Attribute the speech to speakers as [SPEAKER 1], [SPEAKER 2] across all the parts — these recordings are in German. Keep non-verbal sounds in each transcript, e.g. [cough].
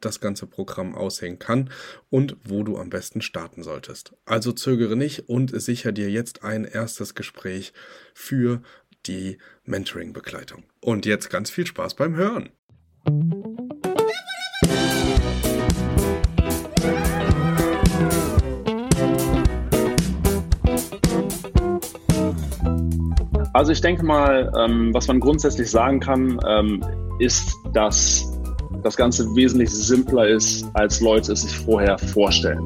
[SPEAKER 1] das ganze Programm aussehen kann und wo du am besten starten solltest. Also zögere nicht und sicher dir jetzt ein erstes Gespräch für die Mentoring-Begleitung. Und jetzt ganz viel Spaß beim Hören.
[SPEAKER 2] Also ich denke mal, ähm, was man grundsätzlich sagen kann, ähm, ist, dass das Ganze wesentlich simpler ist, als Leute es sich vorher vorstellen.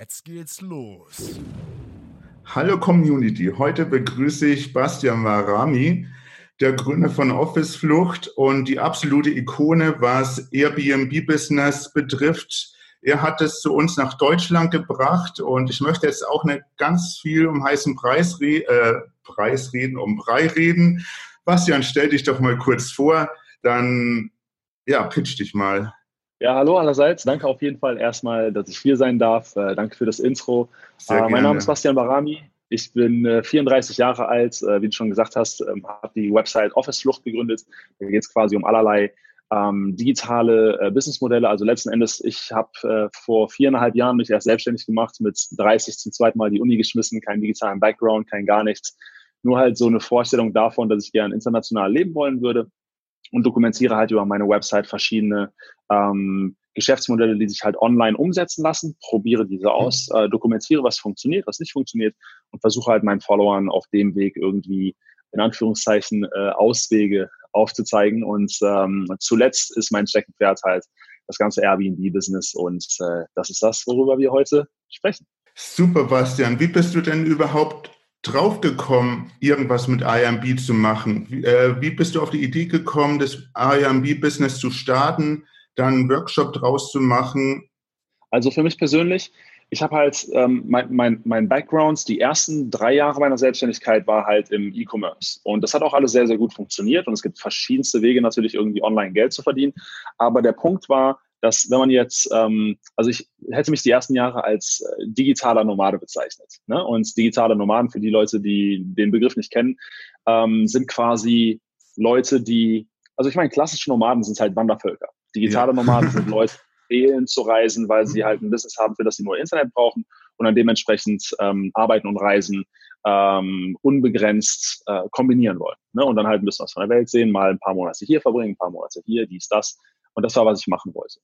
[SPEAKER 3] Jetzt geht's los.
[SPEAKER 4] Hallo Community, heute begrüße ich Bastian Varami, der Gründer von Office Flucht und die absolute Ikone, was Airbnb-Business betrifft er hat es zu uns nach Deutschland gebracht und ich möchte jetzt auch nicht ganz viel um heißen Preis, äh, Preis reden, um Brei reden. Bastian, stell dich doch mal kurz vor, dann ja, pitch dich mal.
[SPEAKER 2] Ja, hallo allerseits. Danke auf jeden Fall erstmal, dass ich hier sein darf. Äh, danke für das Intro. Äh, mein Name ist Bastian Barami. Ich bin äh, 34 Jahre alt, äh, wie du schon gesagt hast, ähm, habe die Website Office Flucht gegründet. Da geht es quasi um allerlei ähm, digitale äh, Businessmodelle. Also letzten Endes, ich habe äh, vor viereinhalb Jahren mich erst selbstständig gemacht, mit 30 zum zweiten Mal die Uni geschmissen, keinen digitalen Background, kein gar nichts. Nur halt so eine Vorstellung davon, dass ich gerne international leben wollen würde und dokumentiere halt über meine Website verschiedene ähm, Geschäftsmodelle, die sich halt online umsetzen lassen, probiere diese aus, äh, dokumentiere, was funktioniert, was nicht funktioniert und versuche halt meinen Followern auf dem Weg irgendwie in Anführungszeichen äh, Auswege aufzuzeigen. Und ähm, zuletzt ist mein Steckenpferd halt das ganze Airbnb-Business und äh, das ist das, worüber wir heute sprechen.
[SPEAKER 4] Super, Bastian. Wie bist du denn überhaupt draufgekommen, irgendwas mit Airbnb zu machen? Wie, äh, wie bist du auf die Idee gekommen, das Airbnb-Business zu starten, dann einen Workshop draus zu machen?
[SPEAKER 2] Also für mich persönlich, ich habe halt ähm, mein, mein, mein Background, die ersten drei Jahre meiner Selbstständigkeit war halt im E-Commerce. Und das hat auch alles sehr, sehr gut funktioniert. Und es gibt verschiedenste Wege natürlich irgendwie online Geld zu verdienen. Aber der Punkt war, dass wenn man jetzt, ähm, also ich hätte mich die ersten Jahre als äh, digitaler Nomade bezeichnet. Ne? Und digitale Nomaden, für die Leute, die den Begriff nicht kennen, ähm, sind quasi Leute, die, also ich meine, klassische Nomaden sind halt Wandervölker. Digitale ja. Nomaden sind [laughs] Leute, wählen zu reisen, weil sie halt ein Business haben, für das sie nur Internet brauchen und dann dementsprechend ähm, arbeiten und reisen ähm, unbegrenzt äh, kombinieren wollen. Ne? Und dann halt ein bisschen was von der Welt sehen, mal ein paar Monate hier verbringen, ein paar Monate hier, dies, das. Und das war, was ich machen wollte.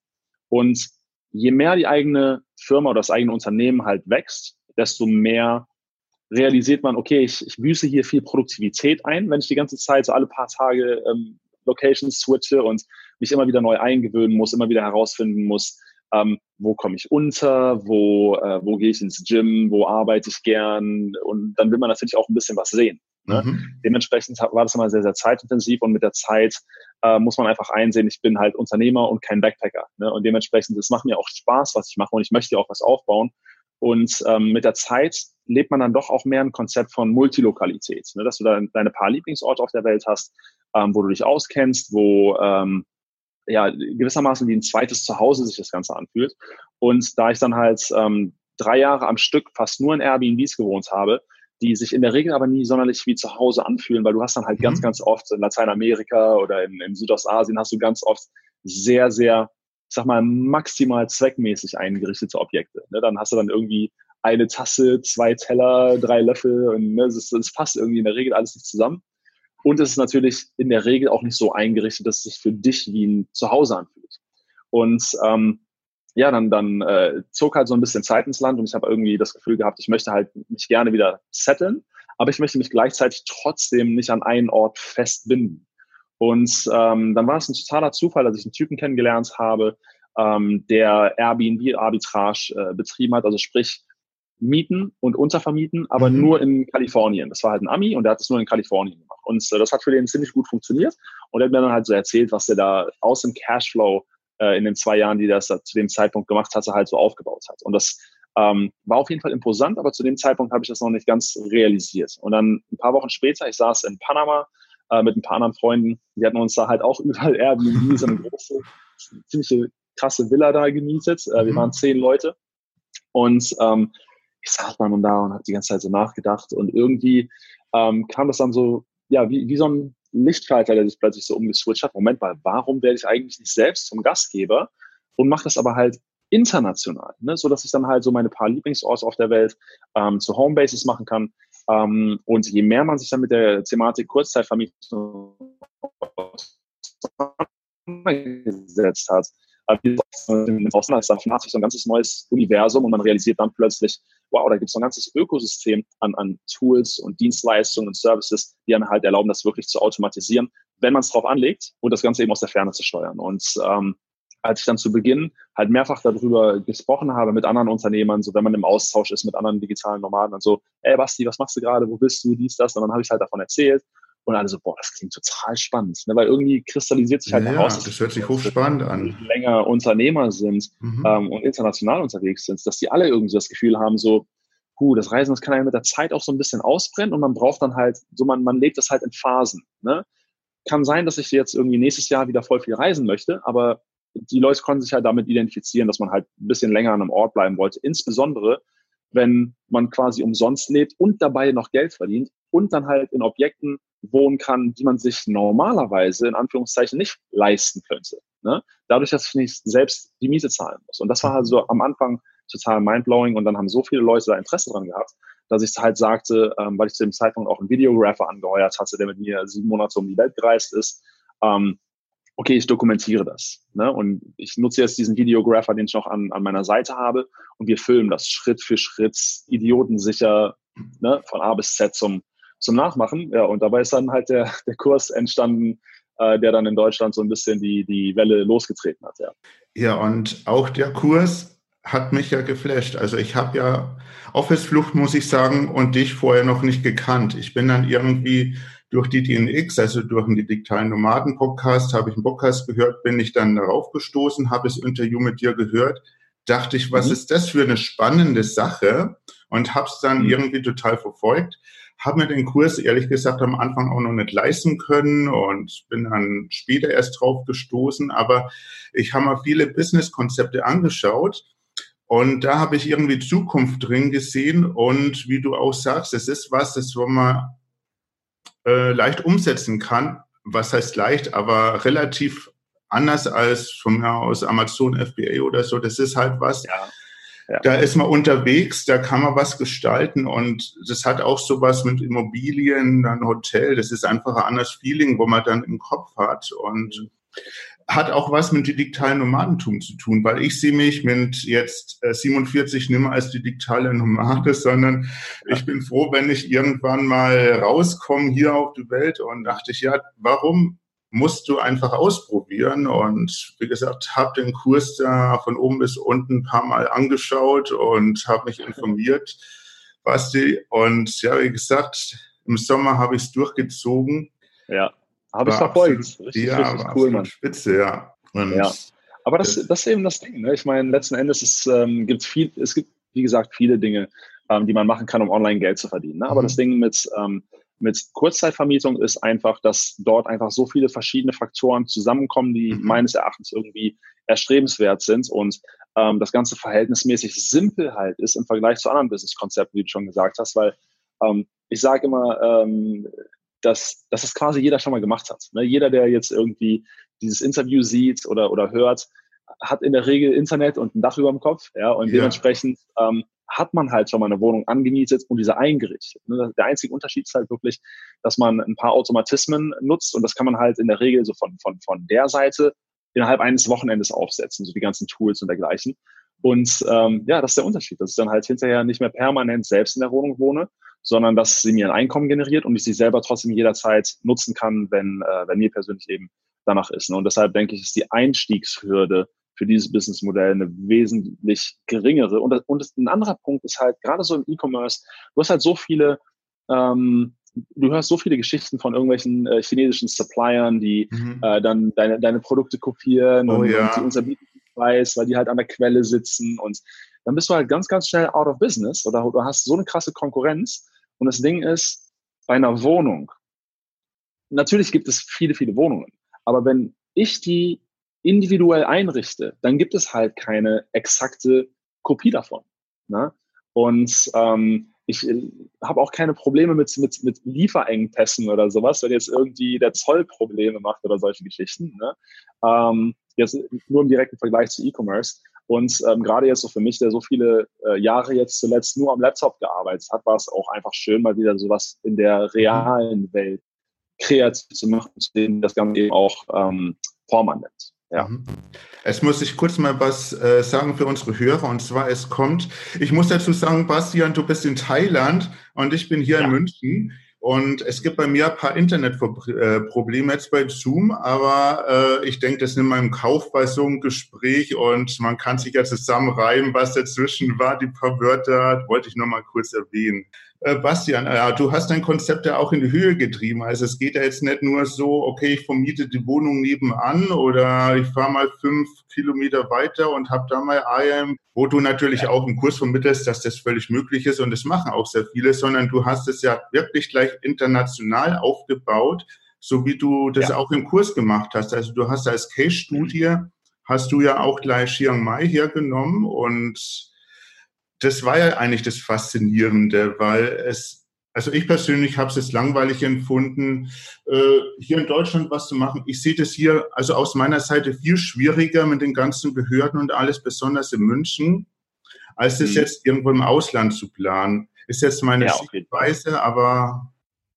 [SPEAKER 2] Und je mehr die eigene Firma oder das eigene Unternehmen halt wächst, desto mehr realisiert man, okay, ich, ich büße hier viel Produktivität ein, wenn ich die ganze Zeit so alle paar Tage ähm, Locations switche und mich immer wieder neu eingewöhnen muss, immer wieder herausfinden muss, ähm, wo komme ich unter, wo, äh, wo gehe ich ins Gym, wo arbeite ich gern und dann will man natürlich auch ein bisschen was sehen. Ne? Mhm. Dementsprechend war das immer sehr, sehr zeitintensiv und mit der Zeit äh, muss man einfach einsehen, ich bin halt Unternehmer und kein Backpacker. Ne? Und dementsprechend, es macht mir auch Spaß, was ich mache und ich möchte auch was aufbauen. Und ähm, mit der Zeit lebt man dann doch auch mehr ein Konzept von Multilokalität, ne? dass du da deine paar Lieblingsorte auf der Welt hast, ähm, wo du dich auskennst, wo ähm, ja gewissermaßen wie ein zweites Zuhause sich das Ganze anfühlt. Und da ich dann halt ähm, drei Jahre am Stück fast nur in Airbnbs gewohnt habe, die sich in der Regel aber nie sonderlich wie zu Hause anfühlen, weil du hast dann halt mhm. ganz, ganz oft in Lateinamerika oder in, in Südostasien hast du ganz oft sehr, sehr, ich sag mal, maximal zweckmäßig eingerichtete Objekte. Ne? Dann hast du dann irgendwie eine Tasse, zwei Teller, drei Löffel und ne, das passt irgendwie in der Regel alles nicht zusammen. Und es ist natürlich in der Regel auch nicht so eingerichtet, dass es sich für dich wie ein Zuhause anfühlt. Und ähm, ja, dann, dann äh, zog halt so ein bisschen Zeit ins Land und ich habe irgendwie das Gefühl gehabt, ich möchte halt mich gerne wieder setteln, aber ich möchte mich gleichzeitig trotzdem nicht an einen Ort festbinden. Und ähm, dann war es ein totaler Zufall, dass ich einen Typen kennengelernt habe, ähm, der Airbnb-Arbitrage äh, betrieben hat, also sprich mieten und untervermieten, aber mhm. nur in Kalifornien. Das war halt ein Ami und der hat es nur in Kalifornien gemacht. Und äh, das hat für den ziemlich gut funktioniert. Und er hat mir dann halt so erzählt, was er da aus dem Cashflow äh, in den zwei Jahren, die er das zu dem Zeitpunkt gemacht hatte, halt so aufgebaut hat. Und das ähm, war auf jeden Fall imposant, aber zu dem Zeitpunkt habe ich das noch nicht ganz realisiert. Und dann ein paar Wochen später, ich saß in Panama äh, mit ein paar anderen Freunden, die hatten uns da halt auch [laughs] überall Airbnb, so eine große, ziemliche krasse Villa da gemietet. Äh, wir mhm. waren zehn Leute. Und ähm, ich saß dann da und habe die ganze Zeit so nachgedacht. Und irgendwie ähm, kam das dann so, ja, wie, wie so ein Lichtschalter, der sich plötzlich so umgeswitcht hat. Moment mal, warum werde ich eigentlich nicht selbst zum Gastgeber und mache das aber halt international, ne? so ich dann halt so meine paar Lieblingsorte auf der Welt ähm, zu Homebases machen kann. Ähm, und je mehr man sich dann mit der Thematik Kurzzeitvermietung auseinandergesetzt hat, äh, dann hat sich so ein ganzes neues Universum und man realisiert dann plötzlich, wow, da gibt es so ein ganzes Ökosystem an, an Tools und Dienstleistungen und Services, die einem halt erlauben, das wirklich zu automatisieren, wenn man es drauf anlegt und das Ganze eben aus der Ferne zu steuern. Und ähm, als ich dann zu Beginn halt mehrfach darüber gesprochen habe mit anderen Unternehmern, so wenn man im Austausch ist mit anderen digitalen Nomaden und so, ey Basti, was machst du gerade, wo bist du, dies, das, und dann habe ich halt davon erzählt und alle so, boah, das klingt total spannend, ne? weil irgendwie kristallisiert sich halt
[SPEAKER 4] ja,
[SPEAKER 2] heraus,
[SPEAKER 4] dass das hört sich hochspannend an.
[SPEAKER 2] länger Unternehmer sind mhm. ähm, und international unterwegs sind, dass die alle irgendwie das Gefühl haben, so, huh, das Reisen, das kann ja mit der Zeit auch so ein bisschen ausbrennen und man braucht dann halt, so man, man lebt das halt in Phasen. Ne? Kann sein, dass ich jetzt irgendwie nächstes Jahr wieder voll viel reisen möchte, aber die Leute konnten sich halt damit identifizieren, dass man halt ein bisschen länger an einem Ort bleiben wollte. Insbesondere, wenn man quasi umsonst lebt und dabei noch Geld verdient und dann halt in Objekten wohnen kann, die man sich normalerweise in Anführungszeichen nicht leisten könnte. Ne? Dadurch, dass ich nicht selbst die Miete zahlen muss. Und das war halt so am Anfang total mindblowing und dann haben so viele Leute da Interesse dran gehabt, dass ich halt sagte, ähm, weil ich zu dem Zeitpunkt auch einen Videographer angeheuert hatte, der mit mir sieben Monate um die Welt gereist ist, ähm, okay, ich dokumentiere das. Ne? Und ich nutze jetzt diesen Videographer, den ich noch an, an meiner Seite habe, und wir filmen das Schritt für Schritt, idiotensicher, ne? von A bis Z zum, zum Nachmachen. Ja, und dabei ist dann halt der, [laughs] der Kurs entstanden, äh, der dann in Deutschland so ein bisschen die, die Welle losgetreten hat. Ja.
[SPEAKER 4] ja, und auch der Kurs hat mich ja geflasht. Also ich habe ja Office Flucht, muss ich sagen, und dich vorher noch nicht gekannt. Ich bin dann irgendwie durch die DNX, also durch den digitalen Nomaden-Podcast, habe ich einen Podcast gehört, bin ich dann darauf gestoßen, habe das Interview mit dir gehört, dachte ich, was mhm. ist das für eine spannende Sache und habe es dann mhm. irgendwie total verfolgt. Habe mir den Kurs ehrlich gesagt am Anfang auch noch nicht leisten können und bin dann später erst drauf gestoßen. Aber ich habe mir viele Business-Konzepte angeschaut und da habe ich irgendwie Zukunft drin gesehen. Und wie du auch sagst, es ist was, das wir äh, leicht umsetzen kann. Was heißt leicht, aber relativ anders als von mir aus Amazon FBA oder so. Das ist halt was. Ja. Ja. Da ist man unterwegs, da kann man was gestalten und das hat auch sowas mit Immobilien, dann Hotel. Das ist einfach ein anderes Feeling, wo man dann im Kopf hat und mhm hat auch was mit digitalen Nomadentum zu tun, weil ich sehe mich mit jetzt 47 äh, nimmer als die digitale Nomade, [laughs] sondern ja. ich bin froh, wenn ich irgendwann mal rauskomme hier auf die Welt und dachte ich, ja, warum musst du einfach ausprobieren und wie gesagt, habe den Kurs da von oben bis unten ein paar Mal angeschaut und habe mich [laughs] informiert, Basti. Und ja, wie gesagt, im Sommer habe ich es durchgezogen.
[SPEAKER 2] Ja. Habe ich verfolgt.
[SPEAKER 4] Richtig, ja, richtig cool, Mann. Spitze, ja.
[SPEAKER 2] Und ja. Aber das, das ist eben das Ding. Ne? Ich meine, letzten Endes ist, ähm, gibt viel, es gibt, wie gesagt, viele Dinge, ähm, die man machen kann, um online Geld zu verdienen. Ne? Aber mhm. das Ding mit, ähm, mit Kurzzeitvermietung ist einfach, dass dort einfach so viele verschiedene Faktoren zusammenkommen, die mhm. meines Erachtens irgendwie erstrebenswert sind und ähm, das Ganze verhältnismäßig simpel halt ist im Vergleich zu anderen Business-Konzepten, wie du schon gesagt hast, weil ähm, ich sage immer, ähm, dass, dass das quasi jeder schon mal gemacht hat. Ne? Jeder, der jetzt irgendwie dieses Interview sieht oder, oder hört, hat in der Regel Internet und ein Dach über dem Kopf. Ja? Und ja. dementsprechend ähm, hat man halt schon mal eine Wohnung angemietet und diese eingerichtet. Ne? Der einzige Unterschied ist halt wirklich, dass man ein paar Automatismen nutzt und das kann man halt in der Regel so von, von, von der Seite innerhalb eines Wochenendes aufsetzen, so die ganzen Tools und dergleichen. Und ähm, ja, das ist der Unterschied, dass ich dann halt hinterher nicht mehr permanent selbst in der Wohnung wohne, sondern dass sie mir ein Einkommen generiert und ich sie selber trotzdem jederzeit nutzen kann, wenn, äh, wenn mir persönlich eben danach ist. Ne? Und deshalb denke ich, ist die Einstiegshürde für dieses Businessmodell eine wesentlich geringere. Und, und ein anderer Punkt ist halt, gerade so im E-Commerce, du hast halt so viele, ähm, du hörst so viele Geschichten von irgendwelchen äh, chinesischen Suppliern, die mhm. äh, dann deine, deine Produkte kopieren oh, und, ja. und die unterbieten Preis, weil die halt an der Quelle sitzen und dann bist du halt ganz, ganz schnell out of business oder du hast so eine krasse Konkurrenz. Und das Ding ist, bei einer Wohnung, natürlich gibt es viele, viele Wohnungen, aber wenn ich die individuell einrichte, dann gibt es halt keine exakte Kopie davon. Ne? Und ähm, ich äh, habe auch keine Probleme mit, mit, mit Lieferengpässen oder sowas, wenn jetzt irgendwie der Zoll Probleme macht oder solche Geschichten. Ne? Ähm, jetzt nur im direkten Vergleich zu E-Commerce. Und ähm, gerade jetzt so für mich, der so viele äh, Jahre jetzt zuletzt nur am Laptop gearbeitet hat, war es auch einfach schön, mal wieder sowas in der realen Welt kreativ zu machen, zu dem das Ganze eben auch ähm, Form annimmt. Ja. Mhm.
[SPEAKER 4] Es muss ich kurz mal was äh, sagen für unsere Hörer und zwar es kommt, ich muss dazu sagen, Bastian, du bist in Thailand und ich bin hier ja. in München. Und es gibt bei mir ein paar Internetprobleme jetzt bei Zoom, aber äh, ich denke, das nimmt man im Kauf bei so einem Gespräch und man kann sich ja zusammenreimen, was dazwischen war. Die paar Wörter wollte ich nur mal kurz erwähnen. Äh, Bastian, äh, du hast dein Konzept ja auch in die Höhe getrieben. Also es geht ja jetzt nicht nur so, okay, ich vermiete die Wohnung nebenan oder ich fahre mal fünf Kilometer weiter und habe da mal IAM, wo du natürlich auch einen Kurs vermittelst, dass das völlig möglich ist und das machen auch sehr viele, sondern du hast es ja wirklich gleich international aufgebaut, so wie du das ja. auch im Kurs gemacht hast. Also du hast als Case-Studie, hast du ja auch gleich Chiang Mai hergenommen und das war ja eigentlich das Faszinierende, weil es, also ich persönlich habe es jetzt langweilig empfunden, äh, hier in Deutschland was zu machen. Ich sehe das hier also aus meiner Seite viel schwieriger mit den ganzen Behörden und alles, besonders in München, als es mhm. jetzt irgendwo im Ausland zu planen. Ist jetzt meine ja, Sichtweise, aber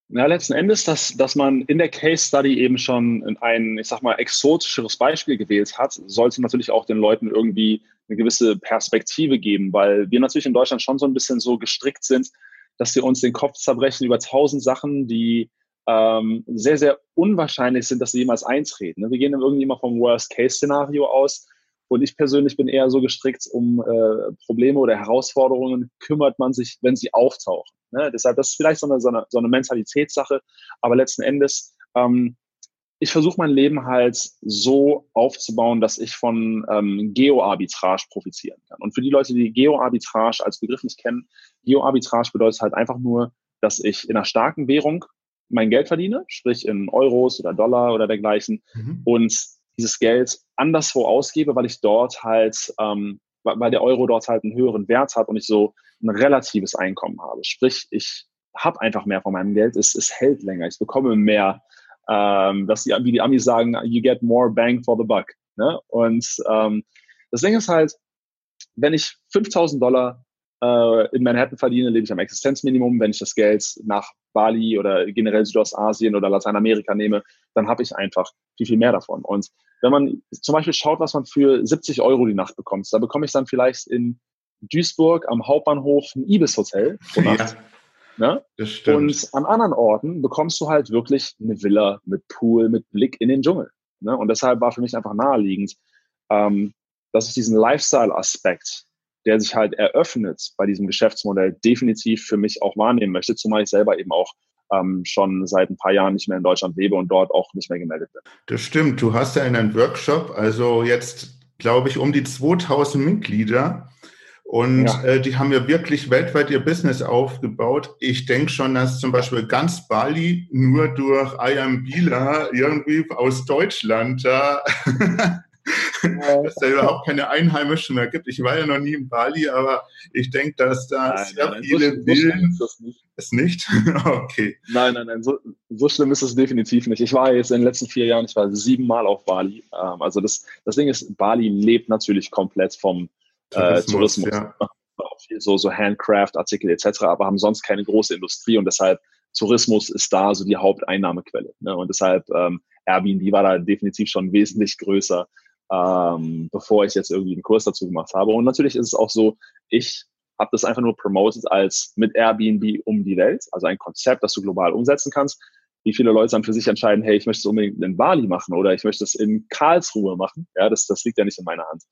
[SPEAKER 2] ja, letzten Endes, dass, dass man in der Case Study eben schon ein, ich sag mal, exotischeres Beispiel gewählt hat, sollte natürlich auch den Leuten irgendwie eine gewisse Perspektive geben, weil wir natürlich in Deutschland schon so ein bisschen so gestrickt sind, dass wir uns den Kopf zerbrechen über tausend Sachen, die ähm, sehr, sehr unwahrscheinlich sind, dass sie jemals eintreten. Ne? Wir gehen irgendwie immer vom Worst-Case-Szenario aus. Und ich persönlich bin eher so gestrickt, um äh, Probleme oder Herausforderungen kümmert man sich, wenn sie auftauchen. Ne? Deshalb, das ist vielleicht so eine, so eine, so eine Mentalitätssache, aber letzten Endes, ähm, ich versuche mein Leben halt so aufzubauen, dass ich von ähm, Geo-Arbitrage profitieren kann. Und für die Leute, die Geo-Arbitrage als Begriff nicht kennen, Geo-Arbitrage bedeutet halt einfach nur, dass ich in einer starken Währung mein Geld verdiene, sprich in Euros oder Dollar oder dergleichen, mhm. und dieses Geld anderswo ausgebe, weil ich dort halt ähm, weil der Euro dort halt einen höheren Wert hat und ich so ein relatives Einkommen habe. Sprich, ich habe einfach mehr von meinem Geld, es, es hält länger, ich bekomme mehr, ähm, dass die, wie die Amis sagen, you get more bang for the buck. Ne? Und ähm, das Ding ist halt, wenn ich 5000 Dollar äh, in Manhattan verdiene, lebe ich am Existenzminimum. Wenn ich das Geld nach Bali oder generell Südostasien oder Lateinamerika nehme, dann habe ich einfach viel, viel mehr davon. Und wenn man zum Beispiel schaut, was man für 70 Euro die Nacht bekommt, da bekomme ich dann vielleicht in Duisburg am Hauptbahnhof ein Ibis-Hotel Ja. Ne? Das stimmt. Und an anderen Orten bekommst du halt wirklich eine Villa mit Pool, mit Blick in den Dschungel. Ne? Und deshalb war für mich einfach naheliegend, ähm, dass ich diesen Lifestyle-Aspekt der sich halt eröffnet bei diesem Geschäftsmodell, definitiv für mich auch wahrnehmen möchte, zumal ich selber eben auch ähm, schon seit ein paar Jahren nicht mehr in Deutschland lebe und dort auch nicht mehr gemeldet bin.
[SPEAKER 4] Das stimmt. Du hast ja einen Workshop, also jetzt glaube ich um die 2000 Mitglieder. Und ja. äh, die haben ja wirklich weltweit ihr Business aufgebaut. Ich denke schon, dass zum Beispiel ganz Bali nur durch Ayam Bila irgendwie aus Deutschland da [laughs] dass da überhaupt keine Einheimischen mehr gibt. Ich war ja noch nie in Bali, aber ich denke, dass da nein, sehr nein, viele so, Villen... So ist nicht. Ist nicht? [laughs] okay.
[SPEAKER 2] Nein, nein, nein, so, so schlimm ist es definitiv nicht. Ich war jetzt in den letzten vier Jahren, ich war siebenmal auf Bali. Ähm, also das, das Ding ist, Bali lebt natürlich komplett vom äh, Tourismus. Tourismus. Ja. So, so Handcraft-Artikel etc., aber haben sonst keine große Industrie und deshalb Tourismus ist da so die Haupteinnahmequelle. Ne? Und deshalb ähm, Airbnb war da definitiv schon wesentlich größer ähm, bevor ich jetzt irgendwie einen Kurs dazu gemacht habe. Und natürlich ist es auch so, ich habe das einfach nur promoted als mit Airbnb um die Welt, also ein Konzept, das du global umsetzen kannst. wie viele Leute dann für sich entscheiden, hey, ich möchte es unbedingt in Bali machen oder ich möchte es in Karlsruhe machen. Ja, das, das liegt ja nicht in meiner Hand.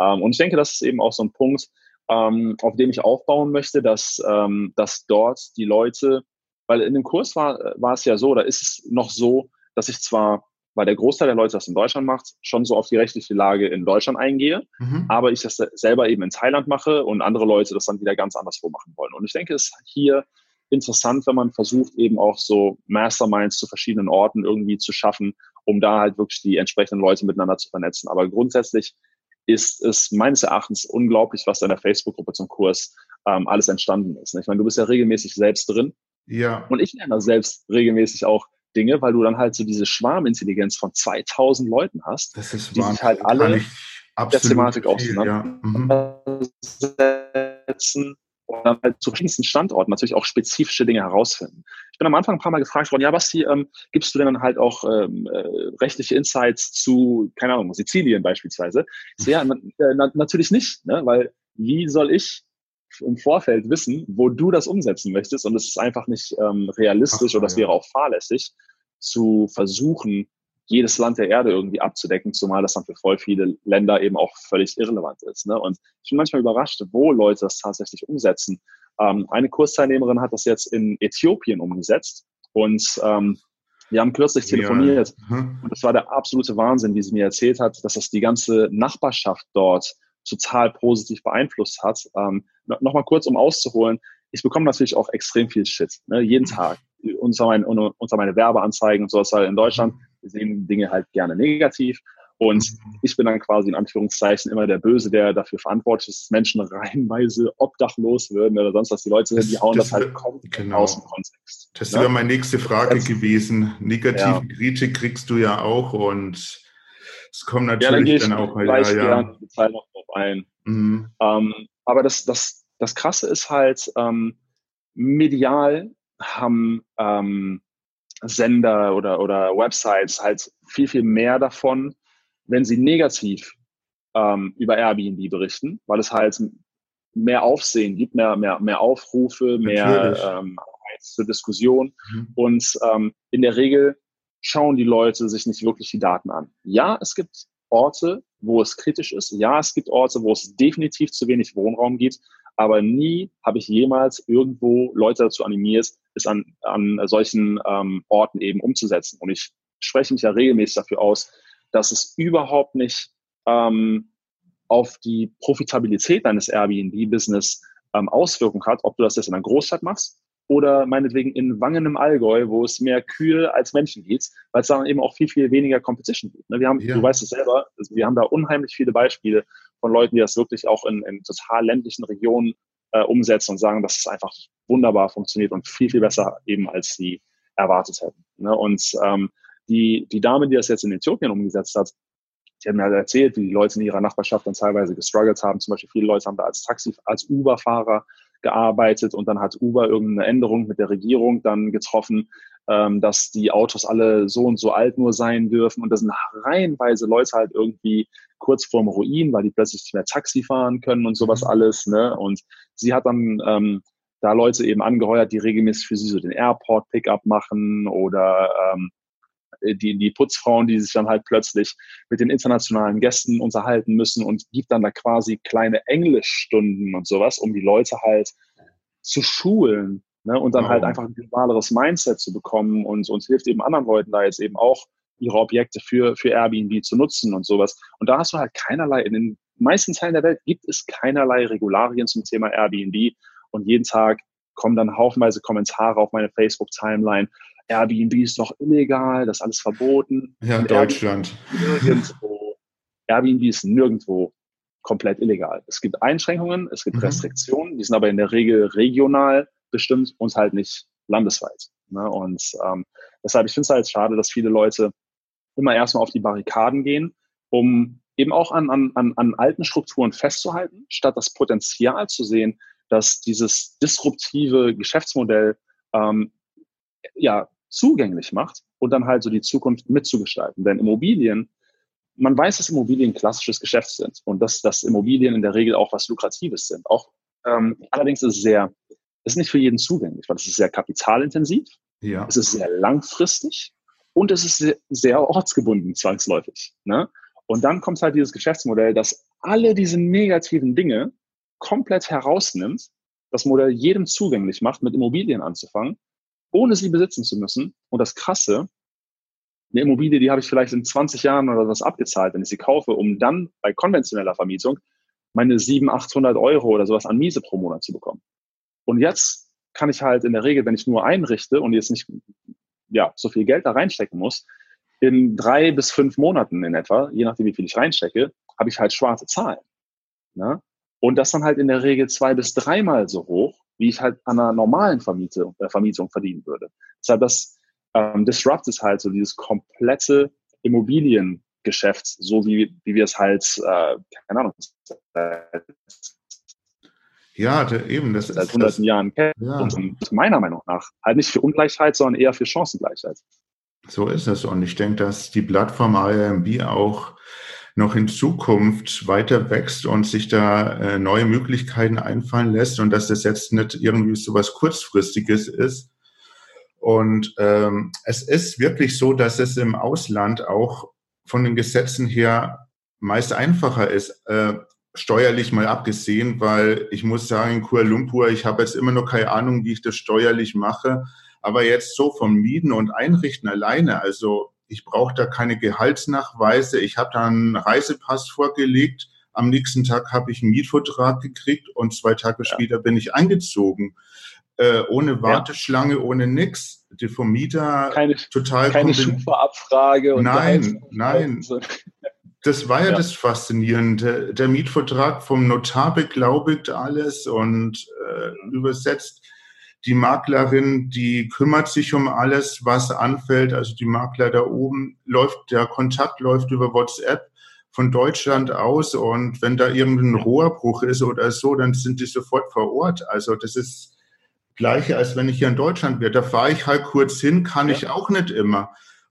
[SPEAKER 2] Ähm, und ich denke, das ist eben auch so ein Punkt, ähm, auf dem ich aufbauen möchte, dass, ähm, dass dort die Leute, weil in dem Kurs war, war es ja so, da ist es noch so, dass ich zwar weil der Großteil der Leute das in Deutschland macht, schon so auf die rechtliche Lage in Deutschland eingehe, mhm. aber ich das selber eben in Thailand mache und andere Leute das dann wieder ganz anderswo machen wollen. Und ich denke, es ist hier interessant, wenn man versucht, eben auch so Masterminds zu verschiedenen Orten irgendwie zu schaffen, um da halt wirklich die entsprechenden Leute miteinander zu vernetzen. Aber grundsätzlich ist es meines Erachtens unglaublich, was in der Facebook-Gruppe zum Kurs ähm, alles entstanden ist. Ich meine, du bist ja regelmäßig selbst drin.
[SPEAKER 4] Ja.
[SPEAKER 2] Und ich lerne selbst regelmäßig auch Dinge, weil du dann halt so diese Schwarmintelligenz von 2000 Leuten hast,
[SPEAKER 4] das ist
[SPEAKER 2] die sich halt alle der Thematik auseinandersetzen ja. mhm. Und dann halt zu verschiedensten Standorten natürlich auch spezifische Dinge herausfinden. Ich bin am Anfang ein paar Mal gefragt worden, ja, Basti, ähm, gibst du denn dann halt auch ähm, äh, rechtliche Insights zu, keine Ahnung, Sizilien beispielsweise? Ich so, ja, na, na, natürlich nicht, ne? weil wie soll ich im Vorfeld wissen, wo du das umsetzen möchtest. Und es ist einfach nicht ähm, realistisch Ach, oder es ja. wäre auch fahrlässig, zu versuchen, jedes Land der Erde irgendwie abzudecken, zumal das dann für voll viele Länder eben auch völlig irrelevant ist. Ne? Und ich bin manchmal überrascht, wo Leute das tatsächlich umsetzen. Ähm, eine Kursteilnehmerin hat das jetzt in Äthiopien umgesetzt und ähm, wir haben kürzlich telefoniert ja. mhm. und es war der absolute Wahnsinn, wie sie mir erzählt hat, dass das die ganze Nachbarschaft dort total positiv beeinflusst hat. Ähm, Nochmal kurz, um auszuholen. Ich bekomme natürlich auch extrem viel Shit, ne, jeden mhm. Tag. Unter, mein, unter meine Werbeanzeigen und sowas halt in Deutschland. Wir sehen Dinge halt gerne negativ. Und ich bin dann quasi in Anführungszeichen immer der Böse, der dafür verantwortlich ist, dass Menschen reihenweise obdachlos würden oder sonst was. Die Leute, das, die hauen das, das halt komplett genau. aus dem Kontext.
[SPEAKER 4] Das wäre ne? meine nächste Frage das, gewesen. Negative ja. Kritik kriegst du ja auch und es kommt natürlich ja, dann, dann auch
[SPEAKER 2] ja, ja. Gern, noch drauf ein. Mhm. Ähm, aber das, das, das Krasse ist halt, ähm, medial haben ähm, Sender oder, oder Websites halt viel, viel mehr davon, wenn sie negativ ähm, über Airbnb berichten, weil es halt mehr Aufsehen gibt, mehr, mehr, mehr Aufrufe, mehr ähm, zur Diskussion. Mhm. Und ähm, in der Regel schauen die Leute sich nicht wirklich die Daten an. Ja, es gibt Orte, wo es kritisch ist. Ja, es gibt Orte, wo es definitiv zu wenig Wohnraum gibt. Aber nie habe ich jemals irgendwo Leute dazu animiert, es an, an solchen ähm, Orten eben umzusetzen. Und ich spreche mich ja regelmäßig dafür aus, dass es überhaupt nicht ähm, auf die Profitabilität deines Airbnb-Business ähm, Auswirkungen hat, ob du das jetzt in einer Großstadt machst oder meinetwegen in Wangen im Allgäu, wo es mehr Kühe als Menschen gibt, weil es da eben auch viel, viel weniger Competition gibt. Ne? Wir haben, ja. du weißt es selber, also wir haben da unheimlich viele Beispiele von Leuten, die das wirklich auch in, in total ländlichen Regionen äh, umsetzen und sagen, dass es einfach wunderbar funktioniert und viel, viel besser eben als sie erwartet hätten. Ne? Und ähm, die, die Dame, die das jetzt in Äthiopien umgesetzt hat, die hat mir halt erzählt, wie die Leute in ihrer Nachbarschaft dann teilweise gestruggelt haben. Zum Beispiel viele Leute haben da als Taxi, als Uber-Fahrer gearbeitet und dann hat Uber irgendeine Änderung mit der Regierung dann getroffen, ähm, dass die Autos alle so und so alt nur sein dürfen und da sind reihenweise Leute halt irgendwie kurz vorm Ruin, weil die plötzlich nicht mehr Taxi fahren können und sowas mhm. alles. Ne? Und sie hat dann ähm, da Leute eben angeheuert, die regelmäßig für sie so den Airport-Pickup machen oder ähm, äh, die, die Putzfrauen, die sich dann halt plötzlich mit den internationalen Gästen unterhalten müssen und gibt dann da quasi kleine Englischstunden und sowas, um die Leute halt zu schulen ne, und dann halt wow. halt einfach ein globaleres Mindset zu bekommen und uns hilft eben anderen Leuten da jetzt eben auch ihre Objekte für, für Airbnb zu nutzen und sowas. Und da hast du halt keinerlei, in den meisten Teilen der Welt gibt es keinerlei Regularien zum Thema Airbnb und jeden Tag kommen dann haufenweise Kommentare auf meine Facebook-Timeline. Airbnb ist doch illegal, das ist alles verboten.
[SPEAKER 4] Ja, Und Deutschland.
[SPEAKER 2] Airbnb, nirgendwo, Airbnb ist nirgendwo komplett illegal. Es gibt Einschränkungen, es gibt mhm. Restriktionen, die sind aber in der Regel regional bestimmt und halt nicht landesweit. Ne? Und ähm, deshalb, ich finde es halt schade, dass viele Leute immer erstmal auf die Barrikaden gehen, um eben auch an, an, an, an alten Strukturen festzuhalten, statt das Potenzial zu sehen, dass dieses disruptive Geschäftsmodell ähm, ja zugänglich macht und dann halt so die Zukunft mitzugestalten. Denn Immobilien, man weiß, dass Immobilien klassisches Geschäft sind und dass, dass Immobilien in der Regel auch was Lukratives sind. Auch ähm, allerdings ist es sehr, ist nicht für jeden zugänglich, weil es ist sehr kapitalintensiv. Ja. Es ist sehr langfristig und es ist sehr, sehr ortsgebunden, zwangsläufig. Ne? Und dann kommt halt dieses Geschäftsmodell, das alle diese negativen Dinge komplett herausnimmt, das Modell jedem zugänglich macht, mit Immobilien anzufangen, ohne sie besitzen zu müssen. Und das Krasse, eine Immobilie, die habe ich vielleicht in 20 Jahren oder was abgezahlt, wenn ich sie kaufe, um dann bei konventioneller Vermietung meine 700, 800 Euro oder sowas an Miese pro Monat zu bekommen. Und jetzt kann ich halt in der Regel, wenn ich nur einrichte und jetzt nicht ja, so viel Geld da reinstecken muss, in drei bis fünf Monaten in etwa, je nachdem wie viel ich reinstecke, habe ich halt schwarze Zahlen. Ne? Und das dann halt in der Regel zwei bis dreimal so hoch, wie ich halt an einer normalen Vermietung, äh, Vermietung verdienen würde. Deshalb das ähm, Disrupt ist halt so dieses komplette Immobiliengeschäft, so wie, wie wir es halt, äh, keine Ahnung,
[SPEAKER 4] ja, der, eben, das
[SPEAKER 2] seit hunderten Jahren kennen. Ja. Und meiner Meinung nach halt nicht für Ungleichheit, sondern eher für Chancengleichheit.
[SPEAKER 4] So ist es. Und ich denke, dass die Plattform IMB auch noch in Zukunft weiter wächst und sich da äh, neue Möglichkeiten einfallen lässt und dass das jetzt nicht irgendwie so was Kurzfristiges ist. Und ähm, es ist wirklich so, dass es im Ausland auch von den Gesetzen her meist einfacher ist, äh, steuerlich mal abgesehen, weil ich muss sagen, in Kuala Lumpur, ich habe jetzt immer noch keine Ahnung, wie ich das steuerlich mache. Aber jetzt so vom Mieten und Einrichten alleine, also ich brauche da keine Gehaltsnachweise. Ich habe da einen Reisepass vorgelegt. Am nächsten Tag habe ich einen Mietvertrag gekriegt und zwei Tage ja. später bin ich eingezogen. Äh, ohne Warteschlange, ja. ohne nix. Die vom Mieter
[SPEAKER 2] keine, total keine Schufa-Abfrage.
[SPEAKER 4] Nein, nein. Das war ja, ja, das Faszinierende. Der Mietvertrag vom Notar beglaubigt alles und äh, übersetzt. Die Maklerin, die kümmert sich um alles, was anfällt. Also die Makler da oben läuft, der Kontakt läuft über WhatsApp von Deutschland aus. Und wenn da irgendein Rohrbruch ist oder so, dann sind die sofort vor Ort. Also das ist gleiche, als wenn ich hier in Deutschland wäre. Da fahre ich halt kurz hin, kann ja. ich auch nicht immer.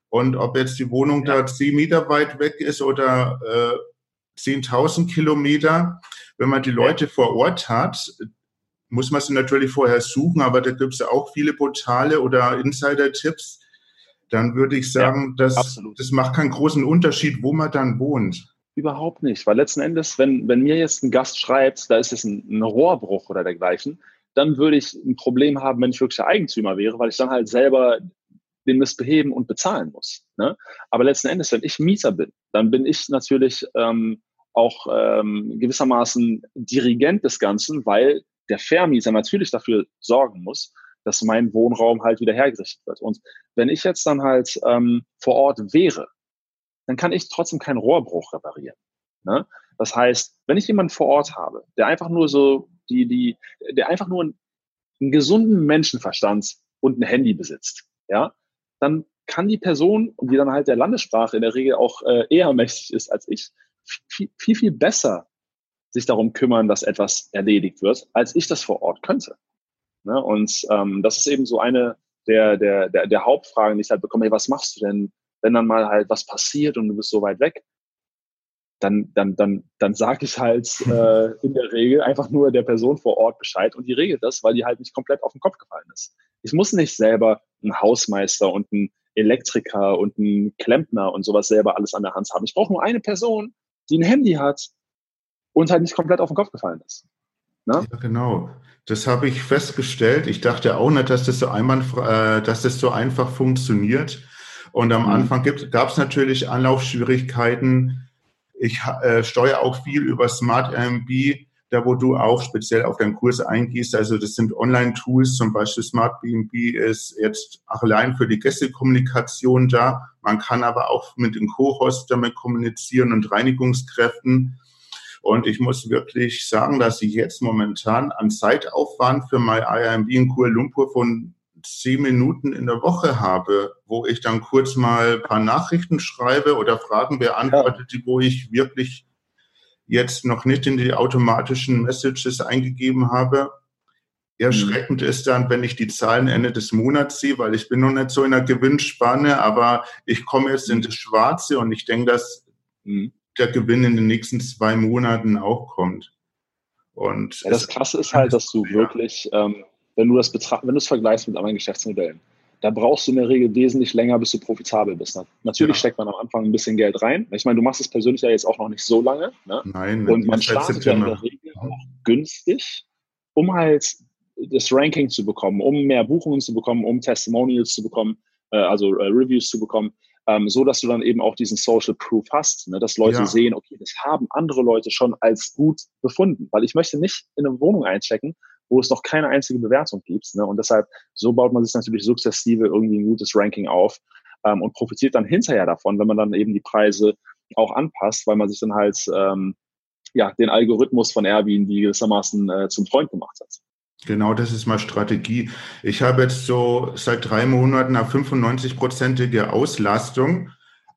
[SPEAKER 4] Und ob jetzt die Wohnung ja. da zehn Meter weit weg ist oder äh, 10.000 Kilometer, wenn man die Leute ja. vor Ort hat, muss man sie natürlich vorher suchen, aber da gibt es ja auch viele Portale oder Insider-Tipps. Dann würde ich sagen, ja, das, das macht keinen großen Unterschied, wo man dann wohnt.
[SPEAKER 2] Überhaupt nicht, weil letzten Endes, wenn, wenn mir jetzt ein Gast schreibt, da ist es ein, ein Rohrbruch oder dergleichen, dann würde ich ein Problem haben, wenn ich wirklich der Eigentümer wäre, weil ich dann halt selber den Mist beheben und bezahlen muss. Ne? Aber letzten Endes, wenn ich Mieter bin, dann bin ich natürlich ähm, auch ähm, gewissermaßen Dirigent des Ganzen, weil der Vermieter natürlich dafür sorgen muss, dass mein Wohnraum halt wieder hergerichtet wird. Und wenn ich jetzt dann halt ähm, vor Ort wäre, dann kann ich trotzdem keinen Rohrbruch reparieren. Ne? Das heißt, wenn ich jemanden vor Ort habe, der einfach nur so die, die, der einfach nur einen, einen gesunden Menschenverstand und ein Handy besitzt, ja, dann kann die Person, die dann halt der Landessprache in der Regel auch äh, eher mächtig ist als ich, viel, viel, viel besser sich darum kümmern, dass etwas erledigt wird, als ich das vor Ort könnte. Ne? Und ähm, das ist eben so eine der, der, der, der Hauptfragen, die ich halt bekomme, hey, was machst du denn, wenn dann mal halt was passiert und du bist so weit weg? Dann, dann, dann, dann sage ich halt [laughs] äh, in der Regel einfach nur der Person vor Ort Bescheid und die regelt das, weil die halt nicht komplett auf den Kopf gefallen ist. Ich muss nicht selber einen Hausmeister und einen Elektriker und einen Klempner und sowas selber alles an der Hand haben. Ich brauche nur eine Person, die ein Handy hat und halt nicht komplett auf den Kopf gefallen ist.
[SPEAKER 4] Ne? Ja, genau. Das habe ich festgestellt. Ich dachte auch nicht, dass das so, einwandfrei, äh, dass das so einfach funktioniert. Und am mhm. Anfang gab es natürlich Anlaufschwierigkeiten. Ich äh, steuere auch viel über Smart MB da wo du auch speziell auf deinen Kurs eingehst. Also das sind Online-Tools, zum Beispiel Smart BNB ist jetzt allein für die Gästekommunikation da. Man kann aber auch mit den Co-Hosts damit kommunizieren und Reinigungskräften. Und ich muss wirklich sagen, dass ich jetzt momentan an Zeitaufwand für mein IAMB in Kuala Lumpur von zehn Minuten in der Woche habe, wo ich dann kurz mal ein paar Nachrichten schreibe oder Fragen beantworte, ja. wo ich wirklich jetzt noch nicht in die automatischen Messages eingegeben habe. Erschreckend mhm. ist dann, wenn ich die Zahlen Ende des Monats sehe, weil ich bin noch nicht so in der Gewinnspanne, aber ich komme jetzt in das Schwarze und ich denke, dass mhm. Der Gewinn in den nächsten zwei Monaten auch kommt.
[SPEAKER 2] Und ja, das Krasse ist halt, dass du wirklich, ähm, wenn du das betracht, wenn du es vergleichst mit anderen Geschäftsmodellen, da brauchst du in der Regel wesentlich länger, bis du profitabel bist. Natürlich ja. steckt man am Anfang ein bisschen Geld rein. Ich meine, du machst es persönlich ja jetzt auch noch nicht so lange. Ne?
[SPEAKER 4] Nein.
[SPEAKER 2] Und man startet ja in der Regel auch günstig, um halt das Ranking zu bekommen, um mehr Buchungen zu bekommen, um Testimonials zu bekommen, äh, also äh, Reviews zu bekommen, ähm, so dass du dann eben auch diesen Social Proof hast, ne? dass Leute ja. sehen, okay, das haben andere Leute schon als gut befunden, weil ich möchte nicht in eine Wohnung einchecken, wo es noch keine einzige Bewertung gibt. Ne? Und deshalb, so baut man sich natürlich sukzessive irgendwie ein gutes Ranking auf ähm, und profitiert dann hinterher davon, wenn man dann eben die Preise auch anpasst, weil man sich dann halt ähm, ja, den Algorithmus von Airbnb gewissermaßen äh, zum Freund gemacht hat.
[SPEAKER 4] Genau, das ist mal Strategie. Ich habe jetzt so seit drei Monaten eine 95-prozentige Auslastung,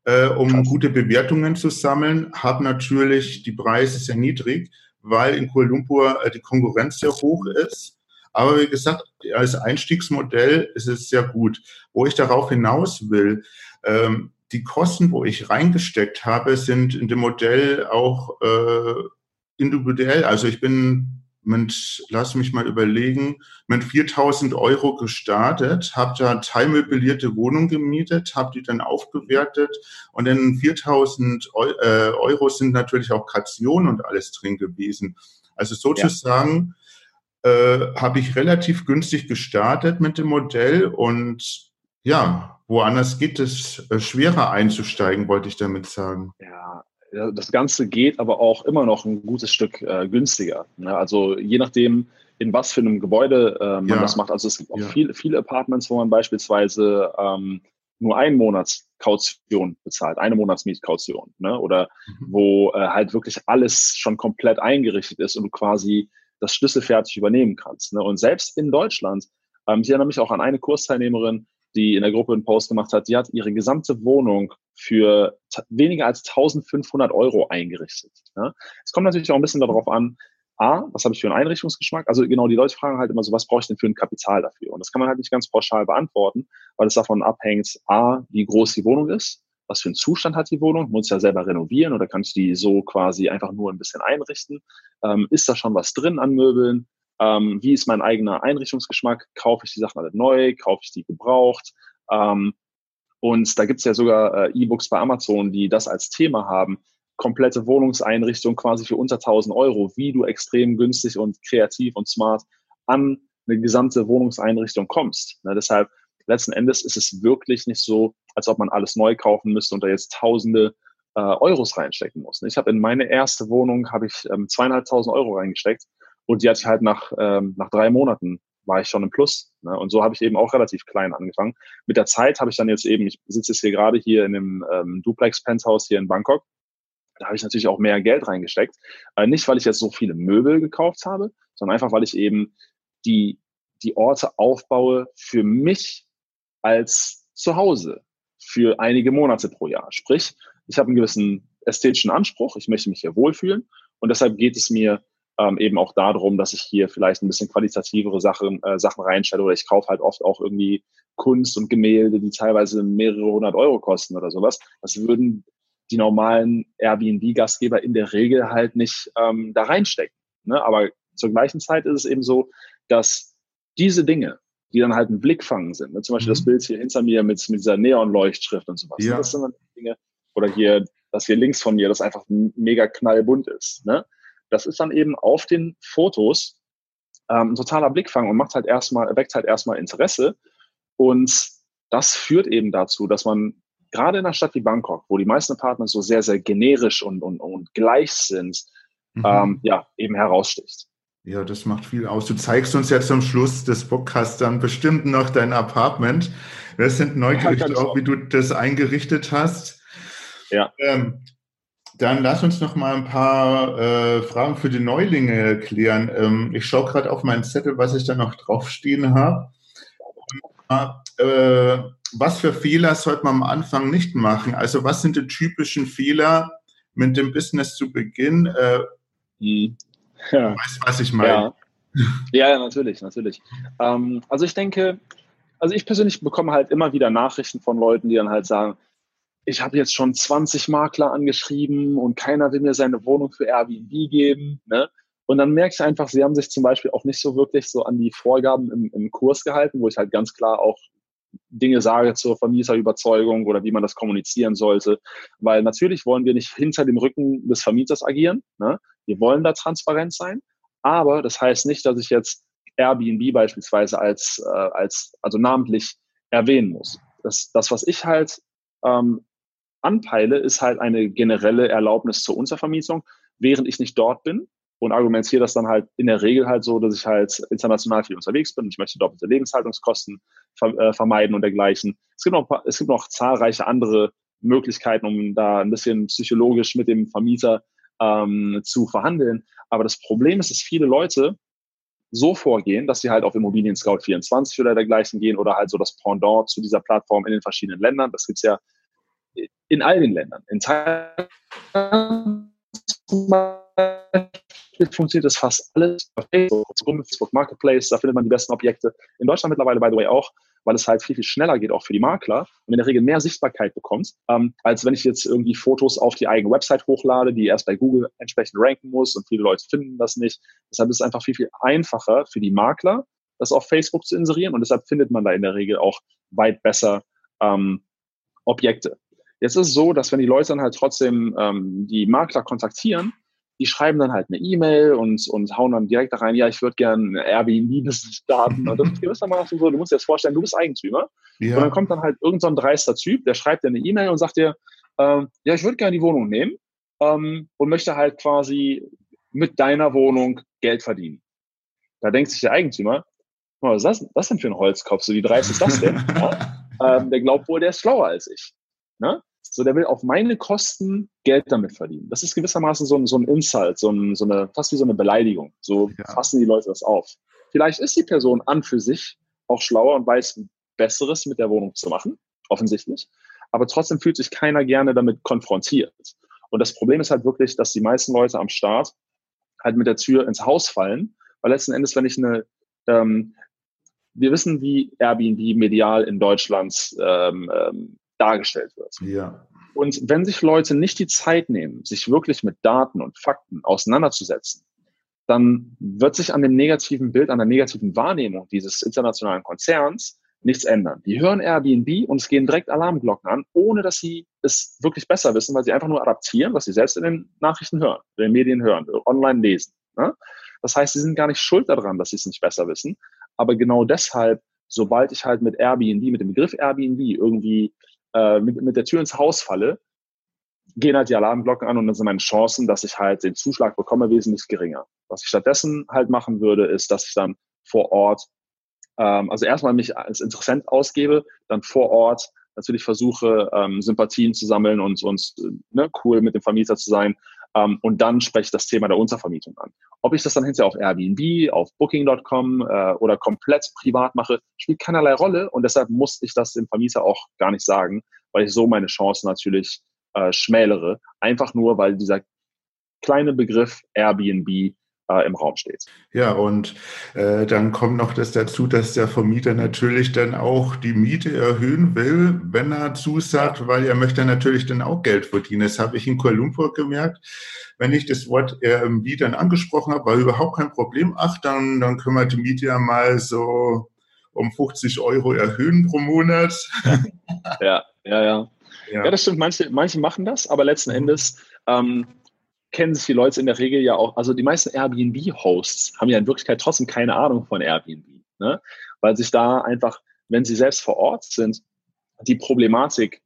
[SPEAKER 4] äh, um Krass. gute Bewertungen zu sammeln. Habe natürlich die Preise sehr niedrig, weil in Kuala Lumpur äh, die Konkurrenz sehr hoch ist. Aber wie gesagt, als Einstiegsmodell ist es sehr gut. Wo ich darauf hinaus will, ähm, die Kosten, wo ich reingesteckt habe, sind in dem Modell auch äh, individuell. Also ich bin mit, lass mich mal überlegen, mit 4000 Euro gestartet, habe da teilmöblierte Wohnung gemietet, habe die dann aufgewertet und in 4000 äh, Euro sind natürlich auch Kaution und alles drin gewesen. Also sozusagen ja. äh, habe ich relativ günstig gestartet mit dem Modell und ja, woanders geht es äh, schwerer einzusteigen, wollte ich damit sagen.
[SPEAKER 2] Ja, das Ganze geht aber auch immer noch ein gutes Stück äh, günstiger. Ne? Also je nachdem, in was für einem Gebäude äh, man ja. das macht. Also es gibt auch ja. viele, viele Apartments, wo man beispielsweise ähm, nur einen Monats Kaution bezahlt, eine Monatsmietkaution, ne? oder mhm. wo äh, halt wirklich alles schon komplett eingerichtet ist und du quasi das schlüsselfertig übernehmen kannst. Ne? Und selbst in Deutschland, ähm, ich erinnere mich auch an eine Kursteilnehmerin, die in der Gruppe einen Post gemacht hat, die hat ihre gesamte Wohnung für weniger als 1500 Euro eingerichtet. Ja? Es kommt natürlich auch ein bisschen darauf an, A, was habe ich für einen Einrichtungsgeschmack? Also genau, die Leute fragen halt immer so, was brauche ich denn für ein Kapital dafür? Und das kann man halt nicht ganz pauschal beantworten, weil es davon abhängt, A, wie groß die Wohnung ist, was für einen Zustand hat die Wohnung, muss ich ja selber renovieren oder kann ich die so quasi einfach nur ein bisschen einrichten? Ähm, ist da schon was drin an Möbeln? Ähm, wie ist mein eigener Einrichtungsgeschmack? Kaufe ich die Sachen alle neu? Kaufe ich die gebraucht? Ähm, und da gibt es ja sogar äh, E-Books bei Amazon, die das als Thema haben. Komplette Wohnungseinrichtung quasi für unter 1000 Euro, wie du extrem günstig und kreativ und smart an eine gesamte Wohnungseinrichtung kommst. Ne, deshalb, letzten Endes ist es wirklich nicht so, als ob man alles neu kaufen müsste und da jetzt Tausende äh, Euros reinstecken muss. Ich habe in meine erste Wohnung habe ich ähm, zweieinhalbtausend Euro reingesteckt und die hatte ich halt nach, ähm, nach drei Monaten war ich schon im Plus. Ne? Und so habe ich eben auch relativ klein angefangen. Mit der Zeit habe ich dann jetzt eben, ich sitze jetzt hier gerade hier in dem ähm, Duplex-Penthouse hier in Bangkok. Da habe ich natürlich auch mehr Geld reingesteckt. Äh, nicht, weil ich jetzt so viele Möbel gekauft habe, sondern einfach, weil ich eben die, die Orte aufbaue für mich als Zuhause für einige Monate pro Jahr. Sprich, ich habe einen gewissen ästhetischen Anspruch, ich möchte mich hier wohlfühlen und deshalb geht es mir ähm, eben auch darum, dass ich hier vielleicht ein bisschen qualitativere Sachen, äh, Sachen reinstelle oder ich kaufe halt oft auch irgendwie Kunst und Gemälde, die teilweise mehrere hundert Euro kosten oder sowas. Das würden die normalen Airbnb-Gastgeber in der Regel halt nicht ähm, da reinstecken. Ne? Aber zur gleichen Zeit ist es eben so, dass diese Dinge, die dann halt ein Blickfangen sind, ne? zum Beispiel mhm. das Bild hier hinter mir mit, mit dieser Neonleuchtschrift und sowas. Ja. Das sind dann Dinge, oder hier, das hier links von mir, das einfach mega knallbunt ist. Ne? Das ist dann eben auf den Fotos ähm, ein totaler Blickfang und macht halt erstmal, weckt halt erstmal Interesse. Und das führt eben dazu, dass man gerade in einer Stadt wie Bangkok, wo die meisten Apartments so sehr, sehr generisch und, und, und gleich sind, mhm. ähm, ja, eben heraussticht.
[SPEAKER 4] Ja, das macht viel aus. Du zeigst uns jetzt zum Schluss des Podcasts dann bestimmt noch dein Apartment. Wir sind neugierig ja, auch, wie du das eingerichtet hast.
[SPEAKER 2] Ja.
[SPEAKER 4] Ähm, dann lass uns noch mal ein paar äh, Fragen für die Neulinge klären. Ähm, ich schaue gerade auf meinen Zettel, was ich da noch draufstehen habe. Äh, was für Fehler sollte man am Anfang nicht machen? Also was sind die typischen Fehler mit dem Business zu Beginn? Äh,
[SPEAKER 2] hm. ja.
[SPEAKER 4] Weißt was ich meine?
[SPEAKER 2] Ja, ja, natürlich, natürlich. Ähm, also ich denke, also ich persönlich bekomme halt immer wieder Nachrichten von Leuten, die dann halt sagen, ich habe jetzt schon 20 Makler angeschrieben und keiner will mir seine Wohnung für Airbnb geben. Ne? Und dann merke ich einfach, sie haben sich zum Beispiel auch nicht so wirklich so an die Vorgaben im, im Kurs gehalten, wo ich halt ganz klar auch Dinge sage zur Vermieterüberzeugung oder wie man das kommunizieren sollte. Weil natürlich wollen wir nicht hinter dem Rücken des Vermieters agieren. Ne? Wir wollen da transparent sein. Aber das heißt nicht, dass ich jetzt Airbnb beispielsweise als, äh, als also namentlich erwähnen muss. Das, das was ich halt ähm, anpeile, ist halt eine generelle Erlaubnis zur Untervermietung, während ich nicht dort bin und argumentiere das dann halt in der Regel halt so, dass ich halt international viel unterwegs bin. Ich möchte doppelte Lebenshaltungskosten äh, vermeiden und dergleichen. Es gibt, noch, es gibt noch zahlreiche andere Möglichkeiten, um da ein bisschen psychologisch mit dem Vermieter ähm, zu verhandeln. Aber das Problem ist, dass viele Leute so vorgehen, dass sie halt auf Immobilien Scout 24 oder dergleichen gehen oder halt so das Pendant zu dieser Plattform in den verschiedenen Ländern. Das gibt's ja in all den Ländern. In Thailand [laughs] funktioniert das fast alles auf Facebook, Facebook Marketplace, da findet man die besten Objekte. In Deutschland mittlerweile, by the way, auch, weil es halt viel, viel schneller geht, auch für die Makler und in der Regel mehr Sichtbarkeit bekommt, ähm, als wenn ich jetzt irgendwie Fotos auf die eigene Website hochlade, die erst bei Google entsprechend ranken muss und viele Leute finden das nicht. Deshalb ist es einfach viel, viel einfacher für die Makler, das auf Facebook zu inserieren und deshalb findet man da in der Regel auch weit besser ähm, Objekte. Jetzt ist es so, dass wenn die Leute dann halt trotzdem ähm, die Makler kontaktieren, die schreiben dann halt eine E-Mail und, und hauen dann direkt da rein, ja, ich würde gerne [laughs] starten. Und das ist gewissermaßen so, du musst dir das vorstellen, du bist Eigentümer. Ja. Und dann kommt dann halt irgendein so dreister Typ, der schreibt dir eine E-Mail und sagt dir, ähm, ja, ich würde gerne die Wohnung nehmen ähm, und möchte halt quasi mit deiner Wohnung Geld verdienen. Da denkt sich der Eigentümer, was ist das, das denn für ein Holzkopf? So wie dreist ist das denn? [laughs] ja? ähm, der glaubt wohl, der ist schlauer als ich. Ne? So, der will auf meine Kosten Geld damit verdienen. Das ist gewissermaßen so ein, so ein Insult, so, ein, so eine, fast wie so eine Beleidigung. So ja. fassen die Leute das auf. Vielleicht ist die Person an für sich auch schlauer und weiß Besseres mit der Wohnung zu machen, offensichtlich. Aber trotzdem fühlt sich keiner gerne damit konfrontiert. Und das Problem ist halt wirklich, dass die meisten Leute am Start halt mit der Tür ins Haus fallen, weil letzten Endes, wenn ich eine, ähm, wir wissen, wie Airbnb medial in Deutschland ähm, ähm, dargestellt wird.
[SPEAKER 4] Ja.
[SPEAKER 2] Und wenn sich Leute nicht die Zeit nehmen, sich wirklich mit Daten und Fakten auseinanderzusetzen, dann wird sich an dem negativen Bild, an der negativen Wahrnehmung dieses internationalen Konzerns nichts ändern. Die hören Airbnb und es gehen direkt Alarmglocken an, ohne dass sie es wirklich besser wissen, weil sie einfach nur adaptieren, was sie selbst in den Nachrichten hören, in den Medien hören, online lesen. Ne? Das heißt, sie sind gar nicht schuld daran, dass sie es nicht besser wissen. Aber genau deshalb, sobald ich halt mit Airbnb, mit dem Begriff Airbnb irgendwie äh, mit, mit der Tür ins Haus falle, gehen halt die Alarmglocken an und dann sind meine Chancen, dass ich halt den Zuschlag bekomme, wesentlich geringer. Was ich stattdessen halt machen würde, ist, dass ich dann vor Ort, ähm, also erstmal mich als Interessent ausgebe, dann vor Ort natürlich versuche, ähm, Sympathien zu sammeln und, und ne, cool mit dem Vermieter zu sein. Ähm, und dann spreche ich das Thema der Untervermietung an. Ob ich das dann hinterher auf Airbnb, auf Booking.com äh, oder komplett privat mache, spielt keinerlei Rolle. Und deshalb muss ich das dem Vermieter auch gar nicht sagen, weil ich so meine Chancen natürlich äh, schmälere. Einfach nur, weil dieser kleine Begriff Airbnb äh, im Raum steht.
[SPEAKER 4] Ja, und äh, dann kommt noch das dazu, dass der Vermieter natürlich dann auch die Miete erhöhen will, wenn er zusagt, weil er möchte natürlich dann auch Geld verdienen. Das habe ich in Kuala Lumpur gemerkt. Wenn ich das Wort Airbnb dann angesprochen habe, war überhaupt kein Problem. Ach, dann, dann können wir die Miete ja mal so um 50 Euro erhöhen pro Monat. [laughs]
[SPEAKER 2] Ja, ja, ja. Ja, ja das stimmt. Manche, manche machen das, aber letzten mhm. Endes ähm, kennen sich die Leute in der Regel ja auch, also die meisten Airbnb-Hosts haben ja in Wirklichkeit trotzdem keine Ahnung von Airbnb, ne? weil sich da einfach, wenn sie selbst vor Ort sind, die Problematik,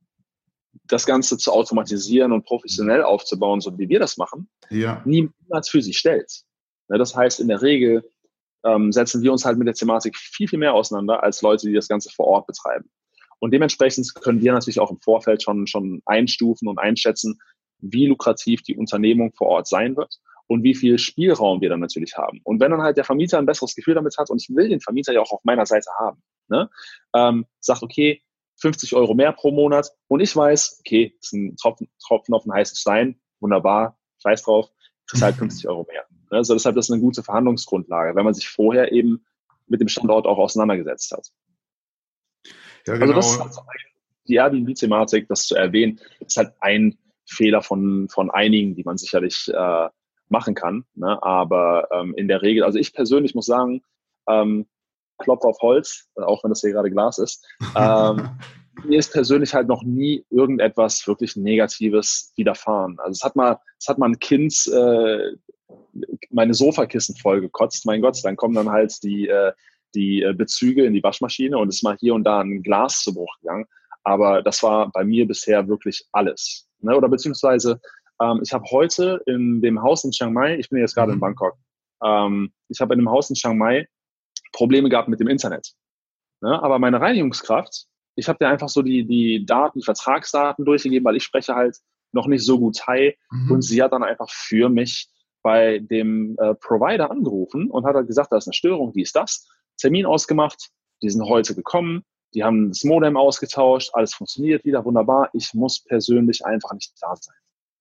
[SPEAKER 2] das Ganze zu automatisieren und professionell aufzubauen, so wie wir das machen,
[SPEAKER 4] ja.
[SPEAKER 2] niemals für sie stellt. Ne? Das heißt, in der Regel ähm, setzen wir uns halt mit der Thematik viel, viel mehr auseinander als Leute, die das Ganze vor Ort betreiben. Und dementsprechend können wir natürlich auch im Vorfeld schon, schon einstufen und einschätzen, wie lukrativ die Unternehmung vor Ort sein wird und wie viel Spielraum wir dann natürlich haben. Und wenn dann halt der Vermieter ein besseres Gefühl damit hat, und ich will den Vermieter ja auch auf meiner Seite haben, ne, ähm, sagt, okay, 50 Euro mehr pro Monat und ich weiß, okay, das ist ein Tropfen, Tropfen auf einen heißen Stein, wunderbar, scheiß drauf, kriegst halt [laughs] 50 Euro mehr. Also deshalb ist das eine gute Verhandlungsgrundlage, wenn man sich vorher eben mit dem Standort auch auseinandergesetzt hat. Ja, genau. Also das ist halt die Airbnb-Thematik, das zu erwähnen, ist halt ein Fehler von, von einigen, die man sicherlich äh, machen kann. Ne? Aber ähm, in der Regel, also ich persönlich muss sagen, ähm, Klopf auf Holz, auch wenn das hier gerade Glas ist. Ähm, [laughs] mir ist persönlich halt noch nie irgendetwas wirklich Negatives widerfahren. Also es hat mal, es hat mal ein Kind äh, meine Sofakissen vollgekotzt. Mein Gott, dann kommen dann halt die, äh, die äh, Bezüge in die Waschmaschine und es ist mal hier und da ein Glas zu Bruch gegangen. Aber das war bei mir bisher wirklich alles. Ne? Oder beziehungsweise, ähm, ich habe heute in dem Haus in Chiang Mai, ich bin jetzt gerade mhm. in Bangkok, ähm, ich habe in dem Haus in Chiang Mai Probleme gehabt mit dem Internet. Ne? Aber meine Reinigungskraft, ich habe dir einfach so die, die Daten, die Vertragsdaten durchgegeben, weil ich spreche halt noch nicht so gut Thai. Mhm. Und sie hat dann einfach für mich bei dem äh, Provider angerufen und hat halt gesagt, da ist eine Störung, wie ist das? Termin ausgemacht, die sind heute gekommen, die haben das Modem ausgetauscht, alles funktioniert wieder wunderbar. Ich muss persönlich einfach nicht da sein.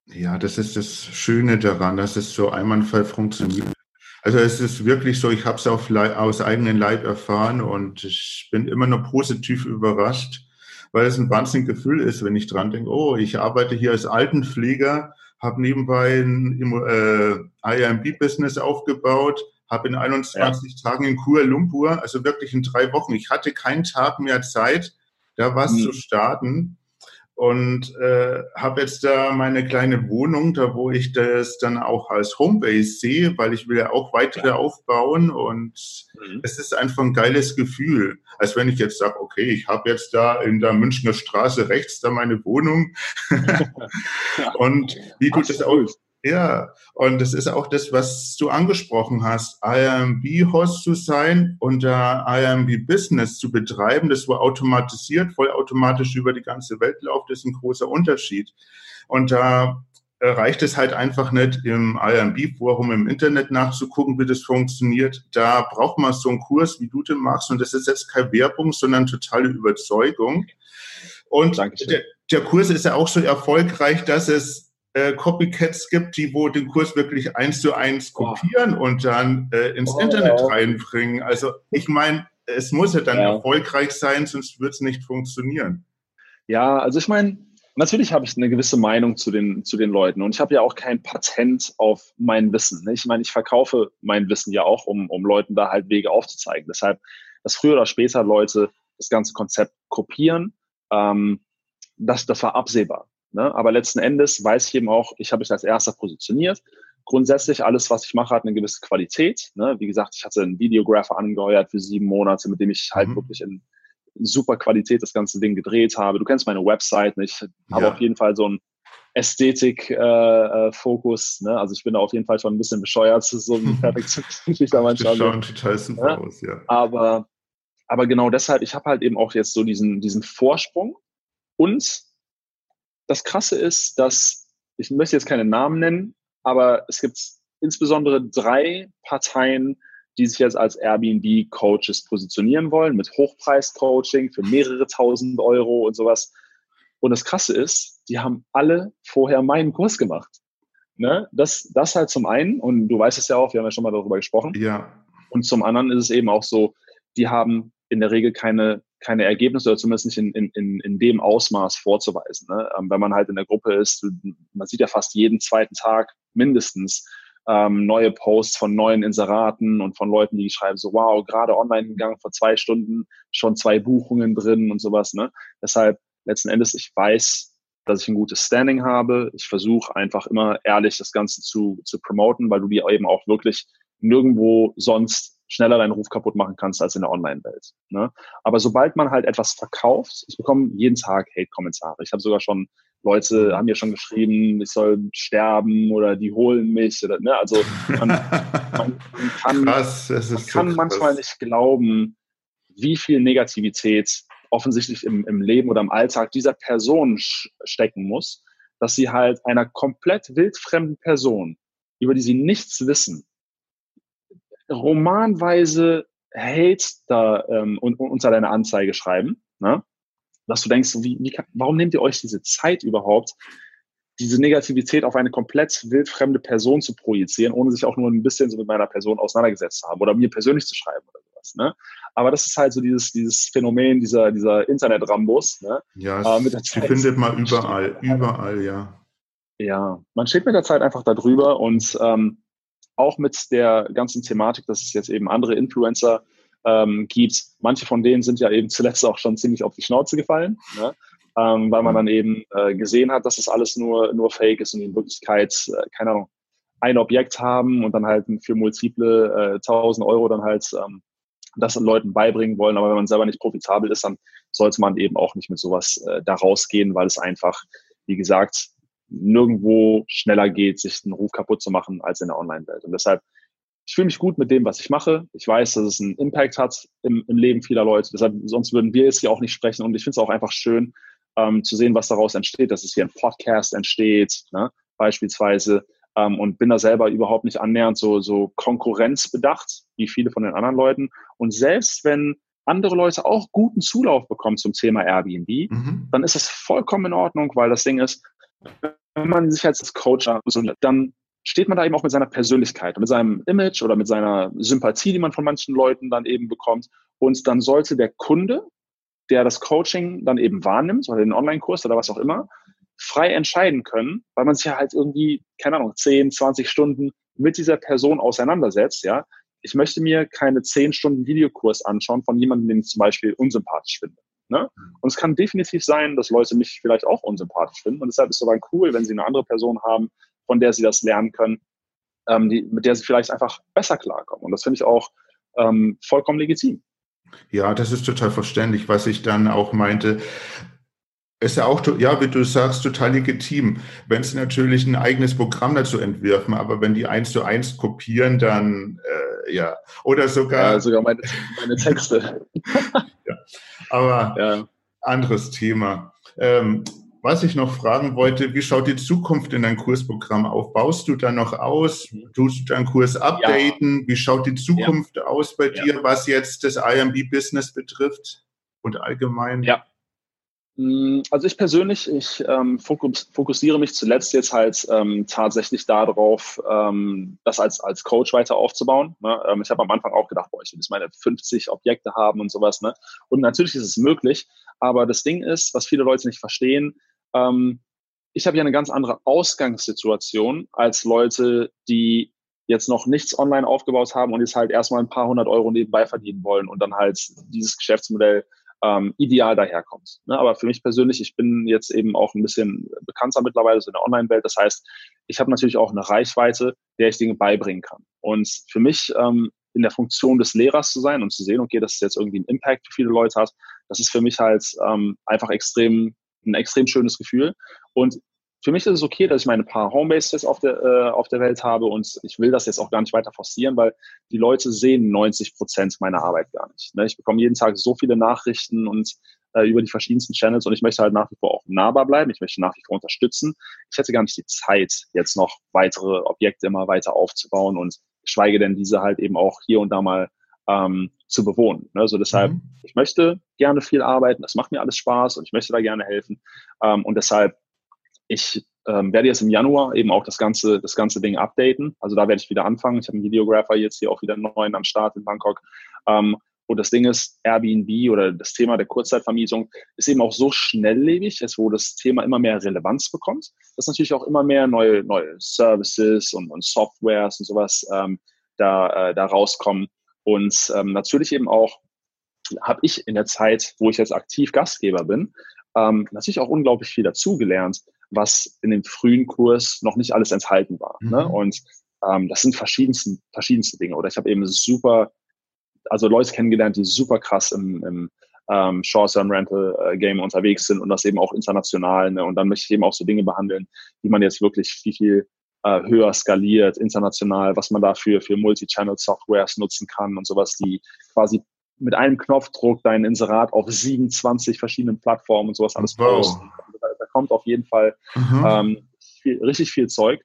[SPEAKER 4] Ja, das ist das Schöne daran, dass es so einwandfrei funktioniert. Also es ist wirklich so, ich habe es aus eigenen Leib erfahren und ich bin immer noch positiv überrascht, weil es ein wahnsinniges Gefühl ist, wenn ich dran denke, oh, ich arbeite hier als Altenpfleger, habe nebenbei ein äh, IMB-Business aufgebaut, habe in 21 ja. Tagen in Kuala Lumpur, also wirklich in drei Wochen, ich hatte keinen Tag mehr Zeit, da was mhm. zu starten und äh, habe jetzt da meine kleine Wohnung, da wo ich das dann auch als Homebase sehe, weil ich will ja auch weitere ja. aufbauen und mhm. es ist einfach ein geiles Gefühl, als wenn ich jetzt sage, okay, ich habe jetzt da in der Münchner Straße rechts da meine Wohnung [laughs] und wie du das auch ja, und das ist auch das, was du angesprochen hast, IMB-Host zu sein und da IMB-Business zu betreiben, das war automatisiert, vollautomatisch über die ganze Welt läuft, ist ein großer Unterschied. Und da reicht es halt einfach nicht, im IMB-Forum im Internet nachzugucken, wie das funktioniert. Da braucht man so einen Kurs, wie du den machst. Und das ist jetzt keine Werbung, sondern totale Überzeugung. Und der, der Kurs ist ja auch so erfolgreich, dass es äh, Copycats gibt, die wo den Kurs wirklich eins zu eins kopieren oh. und dann äh, ins oh, Internet ja. reinbringen. Also ich meine, es muss ja dann ja. erfolgreich sein, sonst wird es nicht funktionieren.
[SPEAKER 2] Ja, also ich meine, natürlich habe ich eine gewisse Meinung zu den, zu den Leuten und ich habe ja auch kein Patent auf mein Wissen. Ne? Ich meine, ich verkaufe mein Wissen ja auch, um, um Leuten da halt Wege aufzuzeigen. Deshalb, dass früher oder später Leute das ganze Konzept kopieren, ähm, das, das war absehbar. Ne? Aber letzten Endes weiß ich eben auch, ich habe mich als erster positioniert. Grundsätzlich alles, was ich mache, hat eine gewisse Qualität. Ne? Wie gesagt, ich hatte einen Videographer angeheuert für sieben Monate, mit dem ich halt mhm. wirklich in super Qualität das ganze Ding gedreht habe. Du kennst meine Website, ne? ich ja. habe auf jeden Fall so einen Ästhetik-Fokus. Äh, äh ne? Also ich bin da auf jeden Fall schon ein bisschen bescheuert, so ein [laughs] Perfektionistisch da manchmal.
[SPEAKER 4] Das schaut total super
[SPEAKER 2] ne? aus, ja. Aber, aber genau deshalb, ich habe halt eben auch jetzt so diesen, diesen Vorsprung und das Krasse ist, dass, ich möchte jetzt keine Namen nennen, aber es gibt insbesondere drei Parteien, die sich jetzt als Airbnb-Coaches positionieren wollen, mit Hochpreis-Coaching für mehrere tausend Euro und sowas. Und das Krasse ist, die haben alle vorher meinen Kurs gemacht. Ne? Das, das halt zum einen, und du weißt es ja auch, wir haben ja schon mal darüber gesprochen.
[SPEAKER 4] Ja.
[SPEAKER 2] Und zum anderen ist es eben auch so, die haben in der Regel keine keine Ergebnisse oder zumindest nicht in, in, in dem Ausmaß vorzuweisen. Ne? Ähm, wenn man halt in der Gruppe ist, man sieht ja fast jeden zweiten Tag mindestens ähm, neue Posts von neuen Inseraten und von Leuten, die schreiben so, wow, gerade online gegangen vor zwei Stunden, schon zwei Buchungen drin und sowas. Ne? Deshalb letzten Endes, ich weiß, dass ich ein gutes Standing habe. Ich versuche einfach immer ehrlich das Ganze zu, zu promoten, weil du dir eben auch wirklich nirgendwo sonst schneller deinen Ruf kaputt machen kannst als in der Online-Welt. Ne? Aber sobald man halt etwas verkauft, ich bekomme jeden Tag Hate-Kommentare. Ich habe sogar schon Leute haben mir schon geschrieben, ich soll sterben oder die holen mich oder ne, also man, [laughs] man, man kann, krass, man so kann manchmal nicht glauben, wie viel Negativität offensichtlich im, im Leben oder im Alltag dieser Person stecken muss, dass sie halt einer komplett wildfremden Person, über die sie nichts wissen, romanweise Hate da ähm, unter deine Anzeige schreiben, ne? dass du denkst, wie, wie kann, warum nehmt ihr euch diese Zeit überhaupt, diese Negativität auf eine komplett wildfremde Person zu projizieren, ohne sich auch nur ein bisschen so mit meiner Person auseinandergesetzt zu haben oder mir persönlich zu schreiben oder sowas. Ne? Aber das ist halt so dieses, dieses Phänomen dieser, dieser Internet-Rambos. Ne?
[SPEAKER 4] Ja, äh, mit der Zeit die findet man überall, überall, ja.
[SPEAKER 2] Ja, man steht mit der Zeit einfach da drüber und ähm, auch mit der ganzen Thematik, dass es jetzt eben andere Influencer ähm, gibt. Manche von denen sind ja eben zuletzt auch schon ziemlich auf die Schnauze gefallen, ne? ähm, weil man mhm. dann eben äh, gesehen hat, dass das alles nur, nur Fake ist und in Wirklichkeit, äh, keine Ahnung, ein Objekt haben und dann halt für multiple äh, 1000 Euro dann halt ähm, das Leuten beibringen wollen. Aber wenn man selber nicht profitabel ist, dann sollte man eben auch nicht mit sowas äh, da rausgehen, weil es einfach, wie gesagt, nirgendwo schneller geht, sich einen Ruf kaputt zu machen als in der Online-Welt. Und deshalb, ich fühle mich gut mit dem, was ich mache. Ich weiß, dass es einen Impact hat im, im Leben vieler Leute. Deshalb, sonst würden wir jetzt hier auch nicht sprechen. Und ich finde es auch einfach schön, ähm, zu sehen, was daraus entsteht, dass es hier ein Podcast entsteht, ne? beispielsweise. Ähm, und bin da selber überhaupt nicht annähernd so, so konkurrenzbedacht, wie viele von den anderen Leuten. Und selbst wenn andere Leute auch guten Zulauf bekommen zum Thema Airbnb, mhm. dann ist es vollkommen in Ordnung, weil das Ding ist, wenn man sich als Coach dann steht man da eben auch mit seiner Persönlichkeit, mit seinem Image oder mit seiner Sympathie, die man von manchen Leuten dann eben bekommt. Und dann sollte der Kunde, der das Coaching dann eben wahrnimmt oder den Online-Kurs oder was auch immer, frei entscheiden können, weil man sich ja halt irgendwie, keine Ahnung, 10, 20 Stunden mit dieser Person auseinandersetzt, ja. Ich möchte mir keine 10 Stunden Videokurs anschauen von jemandem, den ich zum Beispiel unsympathisch finde. Ne? Und es kann definitiv sein, dass Leute mich vielleicht auch unsympathisch finden. Und deshalb ist es aber cool, wenn sie eine andere Person haben, von der sie das lernen können, ähm, die, mit der sie vielleicht einfach besser klarkommen. Und das finde ich auch ähm, vollkommen legitim.
[SPEAKER 4] Ja, das ist total verständlich, was ich dann auch meinte. Ist ja auch, ja, wie du sagst, total legitim. Wenn sie natürlich ein eigenes Programm dazu entwirfen, aber wenn die eins zu eins kopieren, dann äh, ja. Oder sogar. Ja,
[SPEAKER 2] sogar meine, meine Texte. [laughs]
[SPEAKER 4] Aber ja. anderes Thema. Ähm, was ich noch fragen wollte, wie schaut die Zukunft in dein Kursprogramm auf? Baust du da noch aus? Tust du deinen Kurs updaten? Ja. Wie schaut die Zukunft ja. aus bei dir, was jetzt das IMB-Business betrifft und allgemein?
[SPEAKER 2] Ja. Mm, also ich persönlich, ich ähm, fokus, fokussiere mich zuletzt jetzt halt ähm, tatsächlich darauf, ähm, das als, als Coach weiter aufzubauen. Ne? Ähm, ich habe am Anfang auch gedacht, boah, ich will jetzt meine 50 Objekte haben und sowas. Ne? Und natürlich ist es möglich, aber das Ding ist, was viele Leute nicht verstehen, ähm, ich habe ja eine ganz andere Ausgangssituation als Leute, die jetzt noch nichts online aufgebaut haben und jetzt halt erstmal ein paar hundert Euro nebenbei verdienen wollen und dann halt dieses Geschäftsmodell ähm, ideal daherkommt. Ne? Aber für mich persönlich, ich bin jetzt eben auch ein bisschen bekannter mittlerweile so in der Online-Welt. Das heißt, ich habe natürlich auch eine Reichweite, der ich Dinge beibringen kann. Und für mich ähm, in der Funktion des Lehrers zu sein und zu sehen, okay, dass es jetzt irgendwie einen Impact für viele Leute hat, das ist für mich halt ähm, einfach extrem ein extrem schönes Gefühl. Und für mich ist es okay, dass ich meine paar Homebases auf der, äh, auf der Welt habe und ich will das jetzt auch gar nicht weiter forcieren, weil die Leute sehen 90 Prozent meiner Arbeit gar nicht. Ne? Ich bekomme jeden Tag so viele Nachrichten und äh, über die verschiedensten Channels und ich möchte halt nach wie vor auch nahbar bleiben. Ich möchte nach wie vor unterstützen. Ich hätte gar nicht die Zeit, jetzt noch weitere Objekte immer weiter aufzubauen und schweige denn diese halt eben auch hier und da mal ähm, zu bewohnen. Ne? So deshalb, mhm. ich möchte gerne viel arbeiten, das macht mir alles Spaß und ich möchte da gerne helfen. Ähm, und deshalb, ich ähm, werde jetzt im Januar eben auch das ganze, das ganze Ding updaten. Also da werde ich wieder anfangen. Ich habe einen Videographer jetzt hier auch wieder neuen am Start in Bangkok. Ähm, und das Ding ist, Airbnb oder das Thema der Kurzzeitvermietung ist eben auch so schnelllebig, jetzt wo das Thema immer mehr Relevanz bekommt, dass natürlich auch immer mehr neue, neue Services und, und Softwares und sowas ähm, da, äh, da rauskommen, und ähm, natürlich eben auch habe ich in der Zeit, wo ich jetzt aktiv Gastgeber bin, ähm, natürlich auch unglaublich viel dazugelernt, was in dem frühen Kurs noch nicht alles enthalten war. Ne? Mhm. Ne? Und ähm, das sind verschiedenste, verschiedenste Dinge. Oder ich habe eben super, also Leute kennengelernt, die super krass im, im ähm, Short-Term-Rental-Game unterwegs sind und das eben auch international. Ne? Und dann möchte ich eben auch so Dinge behandeln, die man jetzt wirklich viel, viel äh, höher skaliert, international, was man dafür für Multi-Channel-Softwares nutzen kann und sowas, die quasi mit einem Knopfdruck dein Inserat auf 27 verschiedenen Plattformen und sowas alles wow. posten. Kommt auf jeden Fall mhm. ähm, viel, richtig viel Zeug.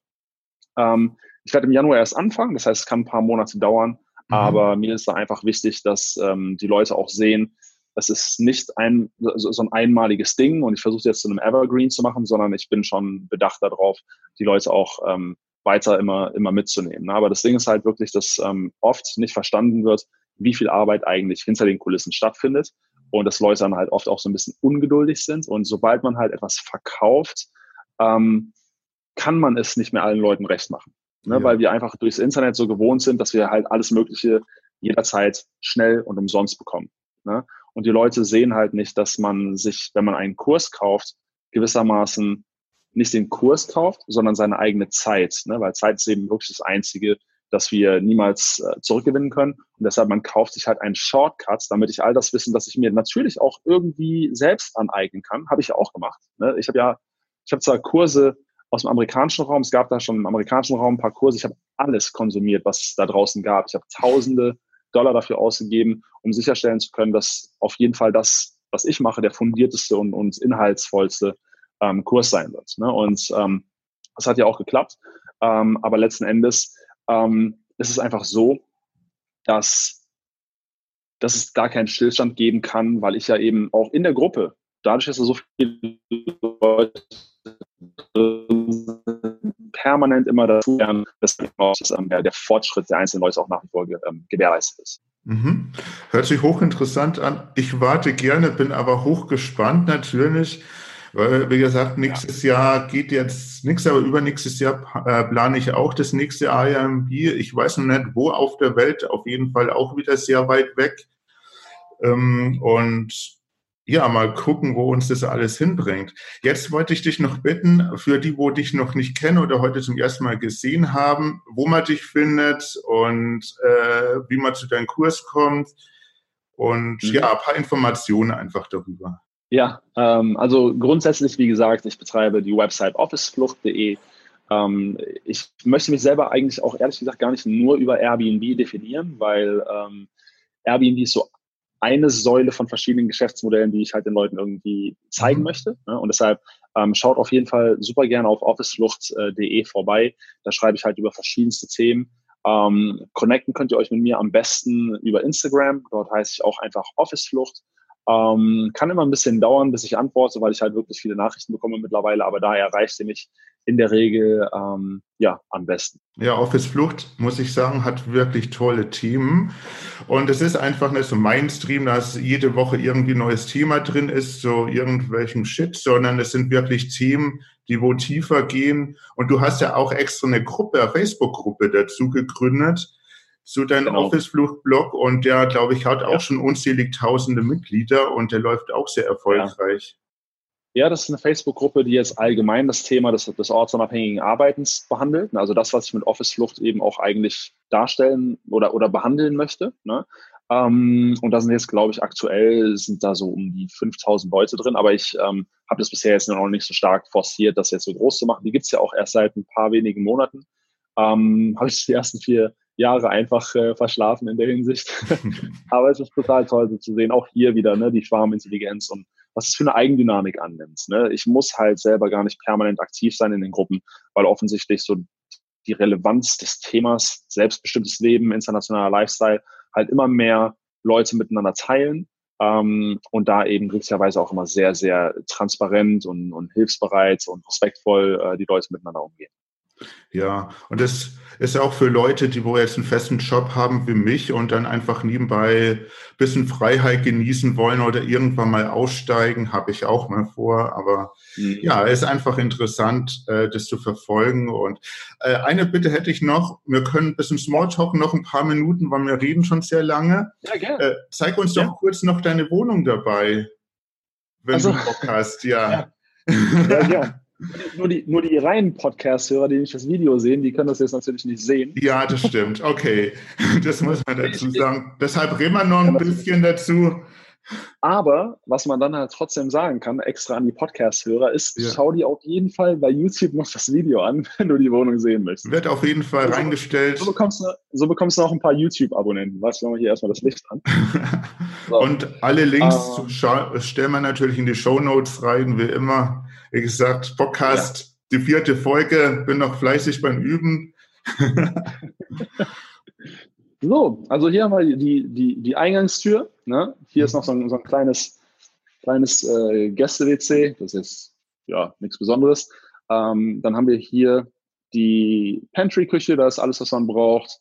[SPEAKER 2] Ähm, ich werde im Januar erst anfangen, das heißt, es kann ein paar Monate dauern, mhm. aber mir ist da einfach wichtig, dass ähm, die Leute auch sehen, das ist nicht ein, so ein einmaliges Ding und ich versuche jetzt zu einem Evergreen zu machen, sondern ich bin schon bedacht darauf, die Leute auch ähm, weiter immer, immer mitzunehmen. Ne? Aber das Ding ist halt wirklich, dass ähm, oft nicht verstanden wird, wie viel Arbeit eigentlich hinter den Kulissen stattfindet und dass Leute dann halt oft auch so ein bisschen ungeduldig sind und sobald man halt etwas verkauft, ähm, kann man es nicht mehr allen Leuten recht machen. Ne? Ja. Weil wir einfach durchs Internet so gewohnt sind, dass wir halt alles Mögliche jederzeit schnell und umsonst bekommen. Ne? Und die Leute sehen halt nicht, dass man sich, wenn man einen Kurs kauft, gewissermaßen nicht den Kurs kauft, sondern seine eigene Zeit. Ne? Weil Zeit ist eben wirklich das Einzige, das wir niemals äh, zurückgewinnen können. Und deshalb, man kauft sich halt einen Shortcut, damit ich all das Wissen, das ich mir natürlich auch irgendwie selbst aneignen kann, habe ich ja auch gemacht. Ne? Ich habe ja, ich habe zwar Kurse aus dem amerikanischen Raum, es gab da schon im amerikanischen Raum ein paar Kurse, ich habe alles konsumiert, was es da draußen gab. Ich habe tausende Dollar dafür ausgegeben, um sicherstellen zu können, dass auf jeden Fall das, was ich mache, der fundierteste und, und inhaltsvollste ähm, Kurs sein wird. Ne? Und ähm, das hat ja auch geklappt. Ähm, aber letzten Endes ähm, ist es einfach so, dass, dass es da keinen Stillstand geben kann, weil ich ja eben auch in der Gruppe, dadurch, dass da so viele Leute permanent immer dazu lernen, dass ähm, der, Fortschritt der einzelnen Leute auch nach wie vor ähm, gewährleistet ist.
[SPEAKER 4] Mhm. Hört sich hochinteressant an. Ich warte gerne, bin aber hochgespannt natürlich, weil, wie gesagt, nächstes Jahr geht jetzt nichts, aber übernächstes Jahr äh, plane ich auch das nächste IMB. Ich weiß noch nicht, wo auf der Welt, auf jeden Fall auch wieder sehr weit weg. Ähm, und ja, mal gucken, wo uns das alles hinbringt. Jetzt wollte ich dich noch bitten, für die, wo dich noch nicht kennen oder heute zum ersten Mal gesehen haben, wo man dich findet und äh, wie man zu deinem Kurs kommt und mhm. ja, ein paar Informationen einfach darüber.
[SPEAKER 2] Ja, ähm, also grundsätzlich, wie gesagt, ich betreibe die Website officeflucht.de. Ähm, ich möchte mich selber eigentlich auch ehrlich gesagt gar nicht nur über Airbnb definieren, weil ähm, Airbnb ist so eine Säule von verschiedenen Geschäftsmodellen, die ich halt den Leuten irgendwie zeigen mhm. möchte. Ne? Und deshalb ähm, schaut auf jeden Fall super gerne auf officeflucht.de vorbei. Da schreibe ich halt über verschiedenste Themen. Ähm, connecten könnt ihr euch mit mir am besten über Instagram. Dort heiße ich auch einfach Officeflucht. Ähm, kann immer ein bisschen dauern, bis ich antworte, weil ich halt wirklich viele Nachrichten bekomme mittlerweile, aber daher erreicht ihr mich in der Regel ähm, ja am besten.
[SPEAKER 4] Ja, Office Flucht, muss ich sagen, hat wirklich tolle Themen. Und es ist einfach nicht so Mainstream, dass jede Woche irgendwie ein neues Thema drin ist, so irgendwelchen Shit, sondern es sind wirklich Themen, die wo tiefer gehen. Und du hast ja auch extra eine Gruppe, eine Facebook-Gruppe dazu gegründet zu deinem genau. Office-Flucht-Blog und der, glaube ich, hat auch ja. schon unzählig tausende Mitglieder und der läuft auch sehr erfolgreich.
[SPEAKER 2] Ja, ja das ist eine Facebook-Gruppe, die jetzt allgemein das Thema des, des ortsunabhängigen Arbeitens behandelt. Also das, was ich mit Office-Flucht eben auch eigentlich darstellen oder, oder behandeln möchte. Ne? Ähm, und da sind jetzt, glaube ich, aktuell sind da so um die 5000 Leute drin, aber ich ähm, habe das bisher jetzt noch nicht so stark forciert, das jetzt so groß zu machen. Die gibt es ja auch erst seit ein paar wenigen Monaten. Ähm, habe ich die ersten vier Jahre einfach äh, verschlafen in der Hinsicht. [laughs] [laughs] Aber es ist total toll so zu sehen, auch hier wieder, ne, die Schwarmintelligenz und was es für eine Eigendynamik annimmt. Ne? Ich muss halt selber gar nicht permanent aktiv sein in den Gruppen, weil offensichtlich so die Relevanz des Themas selbstbestimmtes Leben, internationaler Lifestyle halt immer mehr Leute miteinander teilen ähm, und da eben glücklicherweise auch immer sehr, sehr transparent und, und hilfsbereit und respektvoll äh, die Leute miteinander umgehen.
[SPEAKER 4] Ja, und das ist auch für Leute, die wo jetzt einen festen Job haben wie mich und dann einfach nebenbei ein bisschen Freiheit genießen wollen oder irgendwann mal aussteigen, habe ich auch mal vor. Aber mhm. ja, ist einfach interessant, äh, das zu verfolgen. Und äh, eine Bitte hätte ich noch. Wir können ein bisschen Smalltalk noch ein paar Minuten, weil wir reden schon sehr lange. Ja, gerne. Äh, zeig uns ja. doch kurz noch deine Wohnung dabei, wenn also, du Bock hast. Ja.
[SPEAKER 2] ja. [laughs] ja, ja. Nur die, nur die reinen Podcast-Hörer, die nicht das Video sehen, die können das jetzt natürlich nicht sehen.
[SPEAKER 4] Ja, das stimmt. Okay, [laughs] das muss man dazu sagen. Deshalb reden wir noch ein bisschen dazu.
[SPEAKER 2] Aber was man dann halt trotzdem sagen kann, extra an die Podcast-Hörer, ist, ja. schau dir auf jeden Fall bei YouTube noch das Video an, [laughs] wenn du die Wohnung sehen möchtest.
[SPEAKER 4] Wird auf jeden Fall so, reingestellt.
[SPEAKER 2] So bekommst, du, so bekommst du auch ein paar YouTube-Abonnenten. Weißt du, wir hier erstmal das Licht an. [laughs]
[SPEAKER 4] So. Und alle Links uh, stellen wir natürlich in die Show Notes rein, wie immer. Wie gesagt, Podcast, ja. die vierte Folge, bin noch fleißig beim Üben. [laughs]
[SPEAKER 2] so, also hier haben wir die, die, die Eingangstür. Ne? Hier ist noch so ein, so ein kleines, kleines äh, Gäste-WC. Das ist ja nichts Besonderes. Ähm, dann haben wir hier die Pantry-Küche, da ist alles, was man braucht.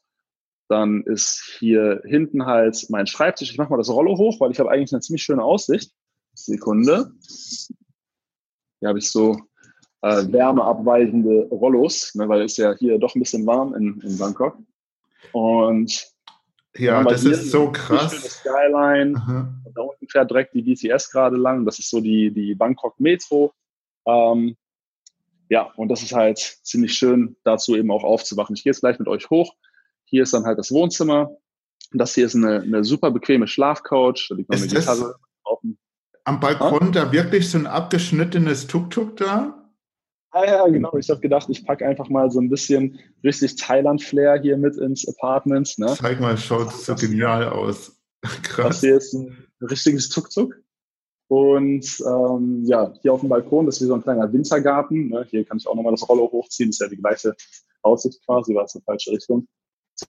[SPEAKER 2] Dann ist hier hinten halt mein Schreibtisch. Ich mache mal das Rollo hoch, weil ich habe eigentlich eine ziemlich schöne Aussicht. Sekunde. Hier habe ich so äh, wärmeabweichende Rollos, ne, weil es ja hier doch ein bisschen warm in, in Bangkok. Und
[SPEAKER 4] Ja, das ist so krass.
[SPEAKER 2] Skyline. Da unten fährt direkt die BTS gerade lang. Das ist so die, die Bangkok Metro. Ähm, ja, und das ist halt ziemlich schön, dazu eben auch aufzuwachen. Ich gehe jetzt gleich mit euch hoch. Hier ist dann halt das Wohnzimmer. Das hier ist eine, eine super bequeme Schlafcouch. Da liegt noch ist eine Gitarre
[SPEAKER 4] am Balkon da wirklich so ein abgeschnittenes Tuk-Tuk da?
[SPEAKER 2] Ah ja, genau. Ich habe gedacht, ich packe einfach mal so ein bisschen richtig Thailand-Flair hier mit ins Apartment. Ne?
[SPEAKER 4] Zeig mal, schaut so genial aus. [laughs]
[SPEAKER 2] Krass. Das hier ist ein richtiges Tuk-Tuk. Und ähm, ja, hier auf dem Balkon, das ist wie so ein kleiner Wintergarten. Ne? Hier kann ich auch nochmal das Rollo hochziehen. Das ist ja die gleiche Aussicht quasi, war es in falsche Richtung.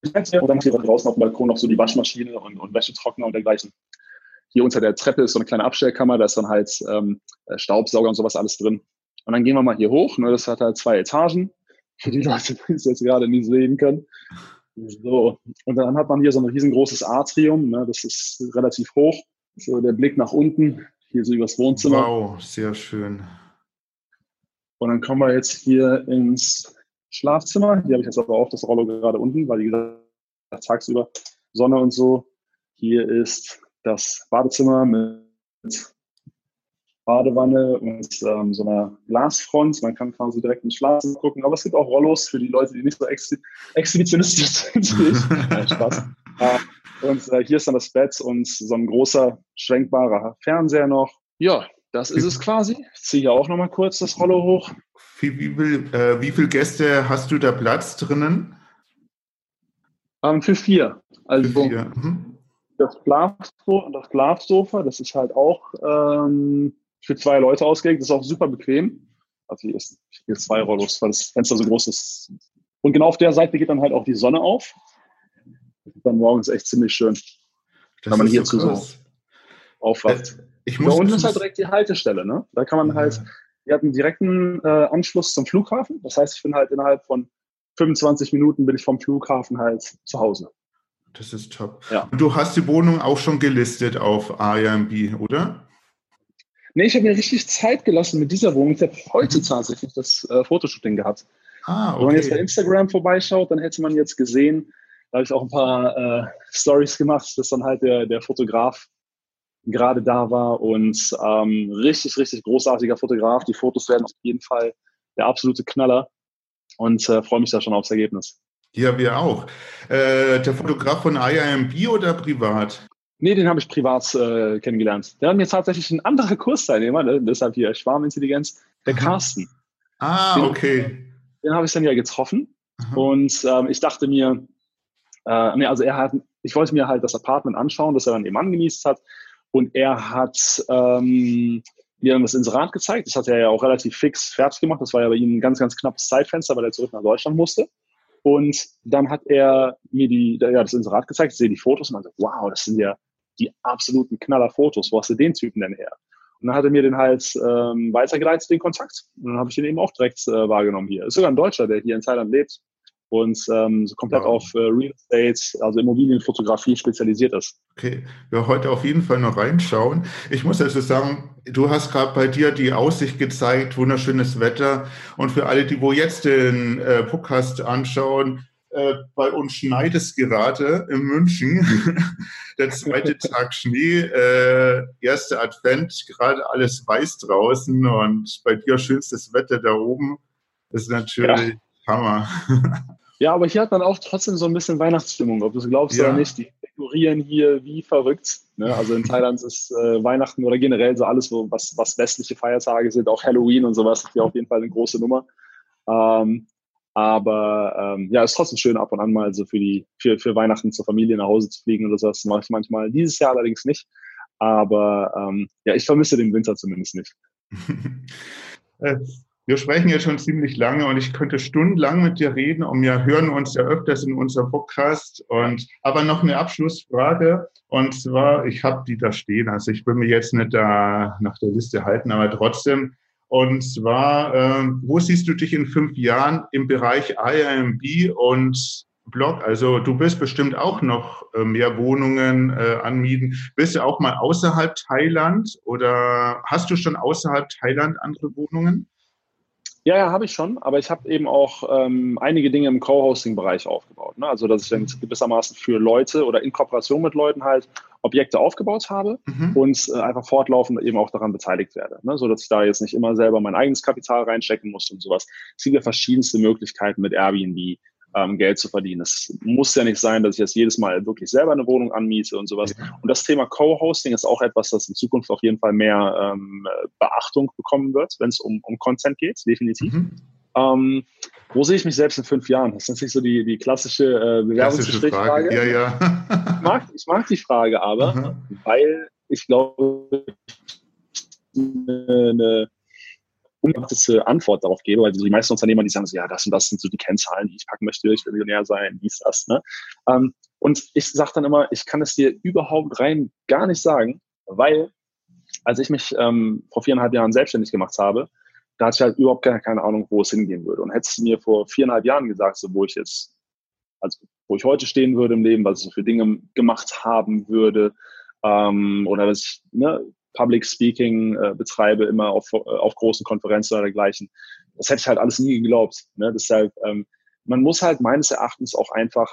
[SPEAKER 2] Und dann hier draußen auf dem Balkon noch so die Waschmaschine und, und Wäschetrockner und dergleichen. Hier unter der Treppe ist so eine kleine Abstellkammer, da ist dann halt ähm, Staubsauger und sowas alles drin. Und dann gehen wir mal hier hoch. Ne? Das hat halt zwei Etagen. Für [laughs] die Leute, die es jetzt gerade nicht sehen können. So. Und dann hat man hier so ein riesengroßes Atrium. Ne? Das ist relativ hoch. So der Blick nach unten, hier so übers Wohnzimmer.
[SPEAKER 4] Wow, sehr schön.
[SPEAKER 2] Und dann kommen wir jetzt hier ins Schlafzimmer. Hier habe ich jetzt aber auch das Rollo gerade unten, weil wie gesagt, tagsüber Sonne und so. Hier ist das Badezimmer mit Badewanne und ähm, so einer Glasfront. Man kann quasi direkt ins Schlafzimmer gucken. Aber es gibt auch Rollos für die Leute, die nicht so ex exhibitionistisch [laughs] sind. Nein, Spaß. Äh, und äh, hier ist dann das Bett und so ein großer, schwenkbarer Fernseher noch. Ja, das ist es quasi. Ich ziehe hier auch nochmal kurz das Rollo hoch.
[SPEAKER 4] Wie, wie, viel, äh, wie viele Gäste hast du da Platz drinnen?
[SPEAKER 2] Ähm, für vier. Also für vier. Mhm das Schlafsofa, das Schlafsofa, das ist halt auch ähm, für zwei Leute ausgelegt, das ist auch super bequem. Also hier ist, hier ist zwei Rollos, weil das Fenster so groß ist. Und genau auf der Seite geht dann halt auch die Sonne auf. Das ist dann morgens echt ziemlich schön, das wenn man hierzu so, so aufwacht. Äh, ich muss da unten ist halt direkt die Haltestelle, ne? Da kann man ja. halt, wir hatten direkten äh, Anschluss zum Flughafen. Das heißt, ich bin halt innerhalb von 25 Minuten bin ich vom Flughafen halt zu Hause.
[SPEAKER 4] Das ist top. Ja. Du hast die Wohnung auch schon gelistet auf Airbnb, oder?
[SPEAKER 2] Nee, ich habe mir richtig Zeit gelassen mit dieser Wohnung. Ich habe heute mhm. tatsächlich das äh, Fotoshooting gehabt. Ah, okay. Wenn man jetzt bei Instagram vorbeischaut, dann hätte man jetzt gesehen, da habe ich auch ein paar äh, Stories gemacht, dass dann halt der, der Fotograf gerade da war und ähm, richtig, richtig großartiger Fotograf. Die Fotos werden auf jeden Fall der absolute Knaller und äh, freue mich da schon aufs Ergebnis.
[SPEAKER 4] Ja, wir auch. Äh, der Fotograf von IIMB oder privat?
[SPEAKER 2] Nee, den habe ich privat äh, kennengelernt. Der hat mir tatsächlich ein anderer Kursteilnehmer, ne, deshalb hier Schwarmintelligenz, der Aha. Carsten.
[SPEAKER 4] Ah, den, okay.
[SPEAKER 2] Den habe ich dann ja getroffen. Aha. Und ähm, ich dachte mir, äh, nee, also er hat, ich wollte mir halt das Apartment anschauen, das er dann eben angenießt hat. Und er hat ähm, mir dann das Inserat gezeigt. Das hat er ja auch relativ fix fertig gemacht. Das war ja bei ihm ein ganz, ganz knappes Zeitfenster, weil er zurück nach Deutschland musste. Und dann hat er mir die, ja, das Inserat gezeigt, ich sehe die Fotos und man sagt, wow, das sind ja die absoluten Knaller-Fotos. Wo hast du den Typen denn her? Und dann hat er mir den halt ähm, weitergeleitet, den Kontakt. Und dann habe ich ihn eben auch direkt äh, wahrgenommen hier. Ist sogar ein Deutscher, der hier in Thailand lebt und ähm, so komplett wow. auf äh, Real Estate, also Immobilienfotografie spezialisiert ist.
[SPEAKER 4] Okay, wir heute auf jeden Fall noch reinschauen. Ich muss also sagen, du hast gerade bei dir die Aussicht gezeigt, wunderschönes Wetter. Und für alle, die wo jetzt den äh, Podcast anschauen, äh, bei uns schneit es gerade in München. [laughs] Der zweite [laughs] Tag Schnee, äh, erster Advent, gerade alles weiß draußen und bei dir schönstes Wetter da oben. Das ist natürlich ja. Hammer. [laughs]
[SPEAKER 2] Ja, aber hier hat man auch trotzdem so ein bisschen Weihnachtsstimmung, ob du es glaubst ja. oder nicht. Die dekorieren hier wie verrückt. Ne? Also in Thailand ist äh, Weihnachten oder generell so alles, was, was westliche Feiertage sind, auch Halloween und sowas, ist hier auf jeden Fall eine große Nummer. Ähm, aber ähm, ja, ist trotzdem schön ab und an mal so für die für, für Weihnachten zur Familie nach Hause zu fliegen oder so. Das mache ich manchmal. Dieses Jahr allerdings nicht. Aber ähm, ja, ich vermisse den Winter zumindest nicht. [laughs]
[SPEAKER 4] Wir sprechen jetzt schon ziemlich lange und ich könnte stundenlang mit dir reden und wir hören uns ja öfters in unserem Podcast. Und aber noch eine Abschlussfrage und zwar, ich habe die da stehen, also ich will mir jetzt nicht da nach der Liste halten, aber trotzdem. Und zwar, äh, wo siehst du dich in fünf Jahren im Bereich IRMB und Blog? Also du wirst bestimmt auch noch äh, mehr Wohnungen äh, anmieten. Bist du auch mal außerhalb Thailand oder hast du schon außerhalb Thailand andere Wohnungen?
[SPEAKER 2] Ja, ja, habe ich schon, aber ich habe eben auch ähm, einige Dinge im Co-Hosting-Bereich aufgebaut. Ne? Also, dass ich dann gewissermaßen für Leute oder in Kooperation mit Leuten halt Objekte aufgebaut habe mhm. und äh, einfach fortlaufend eben auch daran beteiligt werde. Ne? So dass ich da jetzt nicht immer selber mein eigenes Kapital reinstecken muss und sowas. Es gibt ja verschiedenste Möglichkeiten mit Airbnb, ähm, Geld zu verdienen. Es muss ja nicht sein, dass ich jetzt jedes Mal wirklich selber eine Wohnung anmiete und sowas. Und das Thema Co-Hosting ist auch etwas, das in Zukunft auf jeden Fall mehr ähm, Beachtung bekommen wird, wenn es um, um Content geht, definitiv. Mhm. Ähm, wo sehe ich mich selbst in fünf Jahren? Das ist natürlich so die, die klassche äh, Bewerbungsgesprächsfrage.
[SPEAKER 4] Ja, ja.
[SPEAKER 2] ich, mag, ich mag die Frage aber, mhm. weil ich glaube, eine unbeachtete Antwort darauf gebe, weil die meisten Unternehmer, die sagen so, ja, das und das sind so die Kennzahlen, die ich packen möchte, ich will Millionär sein, dies, das. Ne? Ähm, und ich sage dann immer, ich kann es dir überhaupt rein gar nicht sagen, weil als ich mich ähm, vor viereinhalb Jahren selbstständig gemacht habe, da hatte ich halt überhaupt keine, keine Ahnung, wo es hingehen würde. Und hättest du mir vor viereinhalb Jahren gesagt, so, wo ich jetzt, also wo ich heute stehen würde im Leben, was ich so für Dinge gemacht haben würde, ähm, oder was ich, ne, Public Speaking äh, betreibe, immer auf, äh, auf großen Konferenzen oder dergleichen. Das hätte ich halt alles nie geglaubt. Ne? Deshalb, ähm, man muss halt meines Erachtens auch einfach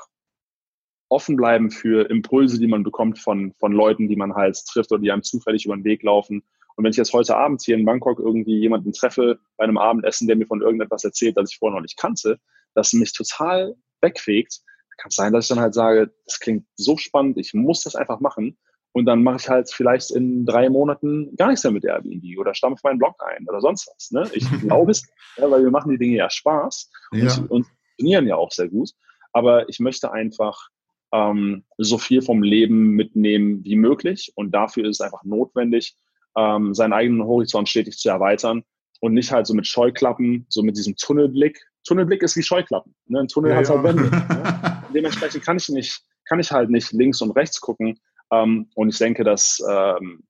[SPEAKER 2] offen bleiben für Impulse, die man bekommt von, von Leuten, die man halt trifft oder die einem zufällig über den Weg laufen. Und wenn ich jetzt heute Abend hier in Bangkok irgendwie jemanden treffe bei einem Abendessen, der mir von irgendetwas erzählt, das ich vorher noch nicht kannte, das mich total wegfegt, kann es sein, dass ich dann halt sage, das klingt so spannend, ich muss das einfach machen. Und dann mache ich halt vielleicht in drei Monaten gar nichts mehr mit Airbnb oder stampfe meinen Blog ein oder sonst was. Ne? Ich [laughs] glaube es, ja, weil wir machen die Dinge ja Spaß und, ja. und funktionieren ja auch sehr gut. Aber ich möchte einfach ähm, so viel vom Leben mitnehmen wie möglich. Und dafür ist es einfach notwendig, ähm, seinen eigenen Horizont stetig zu erweitern und nicht halt so mit Scheuklappen, so mit diesem Tunnelblick. Tunnelblick ist wie Scheuklappen. Ne? Ein Tunnel ja, hat halt Wände. Ne? [laughs] Dementsprechend kann ich nicht, kann ich halt nicht links und rechts gucken, ähm, und ich denke, dass ähm,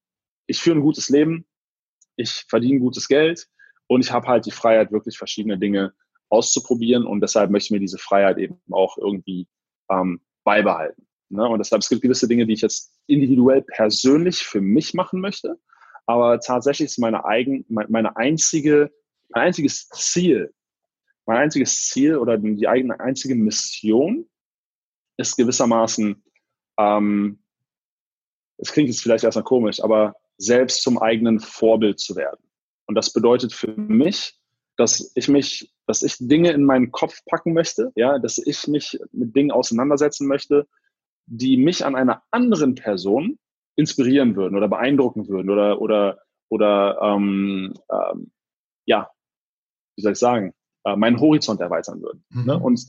[SPEAKER 2] ich führe ein gutes Leben, ich verdiene gutes Geld und ich habe halt die Freiheit, wirklich verschiedene Dinge auszuprobieren und deshalb möchte ich mir diese Freiheit eben auch irgendwie ähm, beibehalten. Ne? Und deshalb, es gibt gewisse Dinge, die ich jetzt individuell persönlich für mich machen möchte, aber tatsächlich ist meine eigen, meine einzige, mein einziges Ziel, mein einziges Ziel oder die eigene einzige Mission ist gewissermaßen ähm, es klingt jetzt vielleicht erstmal komisch, aber selbst zum eigenen Vorbild zu werden. Und das bedeutet für mich, dass ich mich, dass ich Dinge in meinen Kopf packen möchte, ja, dass ich mich mit Dingen auseinandersetzen möchte, die mich an einer anderen Person inspirieren würden oder beeindrucken würden oder oder oder ähm, ähm, ja, wie soll ich sagen, äh, meinen Horizont erweitern würden. Ne? Mhm. Ne? Und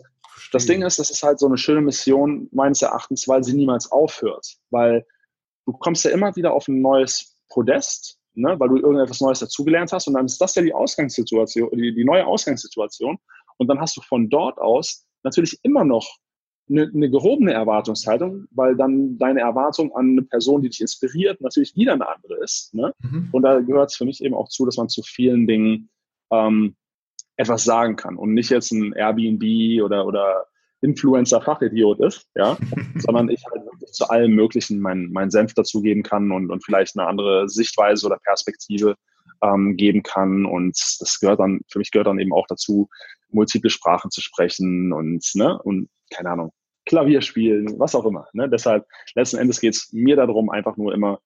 [SPEAKER 2] das Ding ist, das ist halt so eine schöne Mission meines Erachtens, weil sie niemals aufhört, weil du kommst ja immer wieder auf ein neues Podest, ne, weil du irgendetwas Neues dazugelernt hast und dann ist das ja die Ausgangssituation, die, die neue Ausgangssituation und dann hast du von dort aus natürlich immer noch eine, eine gehobene Erwartungshaltung, weil dann deine Erwartung an eine Person, die dich inspiriert, natürlich wieder eine andere ist. Ne? Mhm. Und da gehört es für mich eben auch zu, dass man zu vielen Dingen ähm, etwas sagen kann und nicht jetzt ein Airbnb oder, oder Influencer-Fachidiot ist, ja, [laughs] sondern ich halt wirklich zu allem Möglichen meinen mein Senf dazugeben kann und, und vielleicht eine andere Sichtweise oder Perspektive ähm, geben kann. Und das gehört dann, für mich gehört dann eben auch dazu, multiple Sprachen zu sprechen und, ne, und keine Ahnung, Klavier spielen, was auch immer. Ne? Deshalb, letzten Endes geht es mir darum, einfach nur immer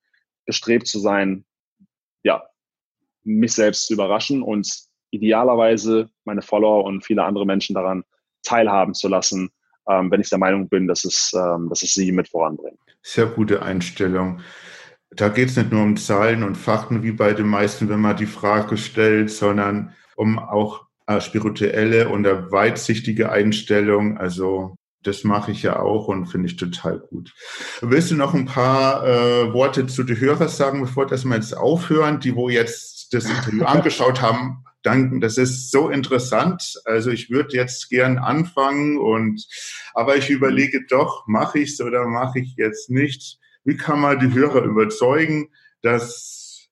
[SPEAKER 2] bestrebt zu sein, ja, mich selbst zu überraschen und idealerweise meine Follower und viele andere Menschen daran teilhaben zu lassen, ähm, wenn ich der Meinung bin, dass es, ähm, dass es sie mit voranbringt.
[SPEAKER 4] Sehr gute Einstellung. Da geht es nicht nur um Zahlen und Fakten wie bei den meisten, wenn man die Frage stellt, sondern um auch äh, spirituelle und eine weitsichtige Einstellung. Also das mache ich ja auch und finde ich total gut. Willst du noch ein paar äh, Worte zu den Hörern sagen, bevor das wir jetzt aufhören, die wo jetzt das Interview [laughs] angeschaut haben? Danken. Das ist so interessant. Also ich würde jetzt gern anfangen und, aber ich überlege doch, mache ich es oder mache ich jetzt nicht? Wie kann man die Hörer überzeugen, dass,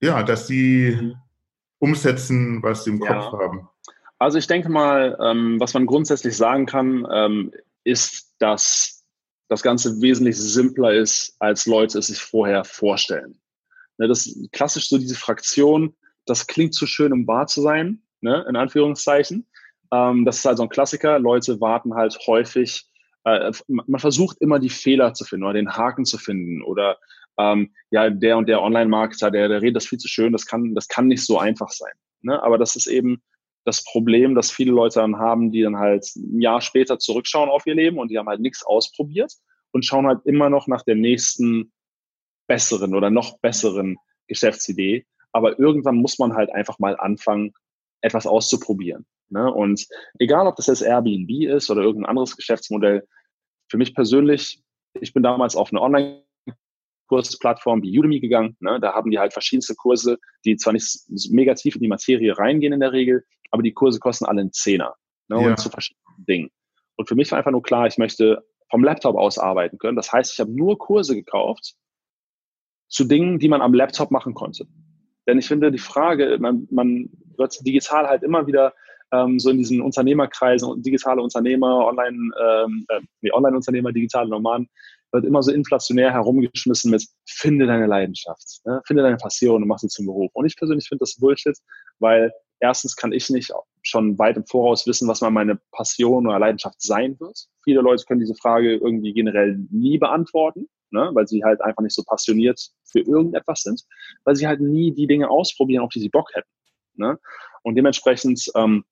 [SPEAKER 4] ja, dass sie umsetzen, was sie im ja. Kopf haben?
[SPEAKER 2] Also ich denke mal, ähm, was man grundsätzlich sagen kann, ähm, ist, dass das Ganze wesentlich simpler ist, als Leute es sich vorher vorstellen. Ne, das ist klassisch so diese Fraktion, das klingt zu schön, um wahr zu sein. ne, in Anführungszeichen. Ähm, das ist halt so ein Klassiker. Leute warten halt häufig, äh, man versucht immer die Fehler zu finden oder den Haken zu finden oder ähm, ja, der und der Online-Marketer, der, der redet das viel zu schön, das kann, das kann nicht so einfach sein. Ne? Aber das ist eben das Problem, das viele Leute dann haben, die dann halt ein Jahr später zurückschauen auf ihr Leben und die haben halt nichts ausprobiert und schauen halt immer noch nach der nächsten besseren oder noch besseren Geschäftsidee. Aber irgendwann muss man halt einfach mal anfangen, etwas auszuprobieren. Ne? Und egal, ob das jetzt Airbnb ist oder irgendein anderes Geschäftsmodell, für mich persönlich, ich bin damals auf eine Online- Kursplattform wie Udemy gegangen. Ne? Da haben die halt verschiedenste Kurse, die zwar nicht mega tief in die Materie reingehen in der Regel, aber die Kurse kosten alle einen Zehner ne? Ja. und zu verschiedenen Dingen. Und für mich war einfach nur klar, ich möchte vom Laptop aus arbeiten können. Das heißt, ich habe nur Kurse gekauft zu Dingen, die man am Laptop machen konnte. Denn ich finde, die Frage, man, man wird digital halt immer wieder ähm, so in diesen Unternehmerkreisen, digitale Unternehmer, Online, ähm, äh, nee, Online-Unternehmer, digitale Nomaden, wird immer so inflationär herumgeschmissen mit finde deine Leidenschaft, ne? finde deine Passion und mach sie zum Beruf. Und ich persönlich finde das Bullshit, weil erstens kann ich nicht schon weit im Voraus wissen, was mal meine Passion oder Leidenschaft sein wird. Viele Leute können diese Frage irgendwie generell nie beantworten, ne? weil sie halt einfach nicht so passioniert für irgendetwas sind, weil sie halt nie die Dinge ausprobieren, auf die sie Bock hätten. Ne? Und dementsprechend ähm,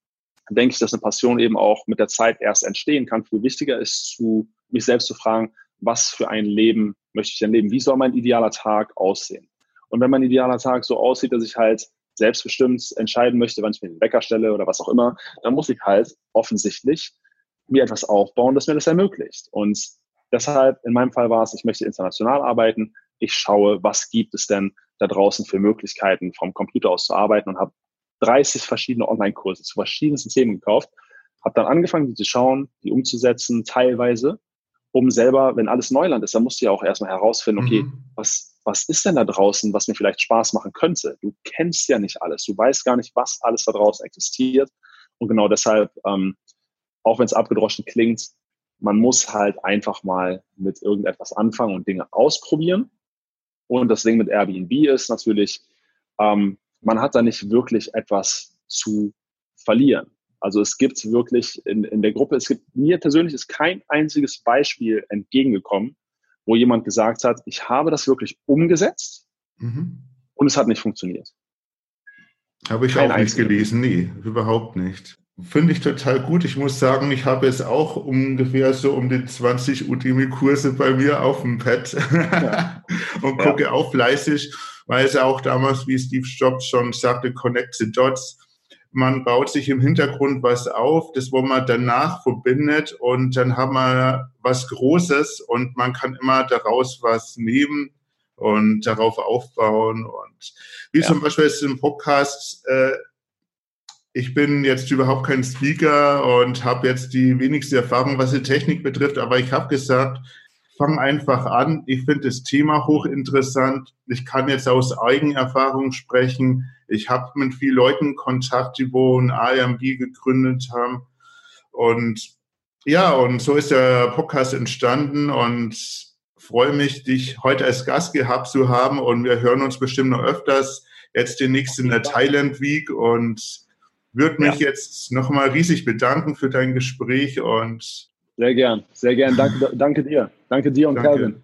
[SPEAKER 2] denke ich, dass eine Passion eben auch mit der Zeit erst entstehen kann. Viel wichtiger ist, zu, mich selbst zu fragen, was für ein Leben möchte ich denn leben? Wie soll mein idealer Tag aussehen? Und wenn mein idealer Tag so aussieht, dass ich halt selbstbestimmt entscheiden möchte, wann ich mir den Wecker stelle oder was auch immer, dann muss ich halt offensichtlich mir etwas aufbauen, das mir das ermöglicht. Und deshalb, in meinem Fall war es, ich möchte international arbeiten. Ich schaue, was gibt es denn da draußen für Möglichkeiten, vom Computer aus zu arbeiten und habe 30 verschiedene Online-Kurse zu verschiedensten Themen gekauft. Habe dann angefangen, die zu schauen, die umzusetzen, teilweise um selber, wenn alles Neuland ist, dann musst du ja auch erstmal herausfinden, okay, mhm. was, was ist denn da draußen, was mir vielleicht Spaß machen könnte? Du kennst ja nicht alles, du weißt gar nicht, was alles da draußen existiert. Und genau deshalb, ähm, auch wenn es abgedroschen klingt, man muss halt einfach mal mit irgendetwas anfangen und Dinge ausprobieren. Und das Ding mit Airbnb ist natürlich, ähm, man hat da nicht wirklich etwas zu verlieren. Also es gibt wirklich in, in der Gruppe, es gibt mir persönlich ist kein einziges Beispiel entgegengekommen, wo jemand gesagt hat, ich habe das wirklich umgesetzt mhm. und es hat nicht funktioniert.
[SPEAKER 4] Habe ich kein auch nicht gelesen, nee, überhaupt nicht. Finde ich total gut. Ich muss sagen, ich habe jetzt auch ungefähr so um die 20 Udemy-Kurse bei mir auf dem Pad [laughs] ja. und gucke ja. auch fleißig, weil es auch damals, wie Steve Jobs schon sagte, Connect the Dots man baut sich im Hintergrund was auf, das wo man danach verbindet und dann haben wir was Großes und man kann immer daraus was nehmen und darauf aufbauen und wie ja. zum Beispiel jetzt im Podcast, äh, ich bin jetzt überhaupt kein Speaker und habe jetzt die wenigste Erfahrung, was die Technik betrifft, aber ich habe gesagt, fang einfach an. Ich finde das Thema hochinteressant. Ich kann jetzt aus Eigenerfahrung sprechen. Ich habe mit vielen Leuten Kontakt, die wo ein AMB gegründet haben. Und ja, und so ist der Podcast entstanden und freue mich, dich heute als Gast gehabt zu haben. Und wir hören uns bestimmt noch öfters. Jetzt demnächst in der Thailand Week und würde mich ja. jetzt nochmal riesig bedanken für dein Gespräch und
[SPEAKER 2] sehr gern, sehr gern. Danke, danke dir. Danke dir und danke. Calvin.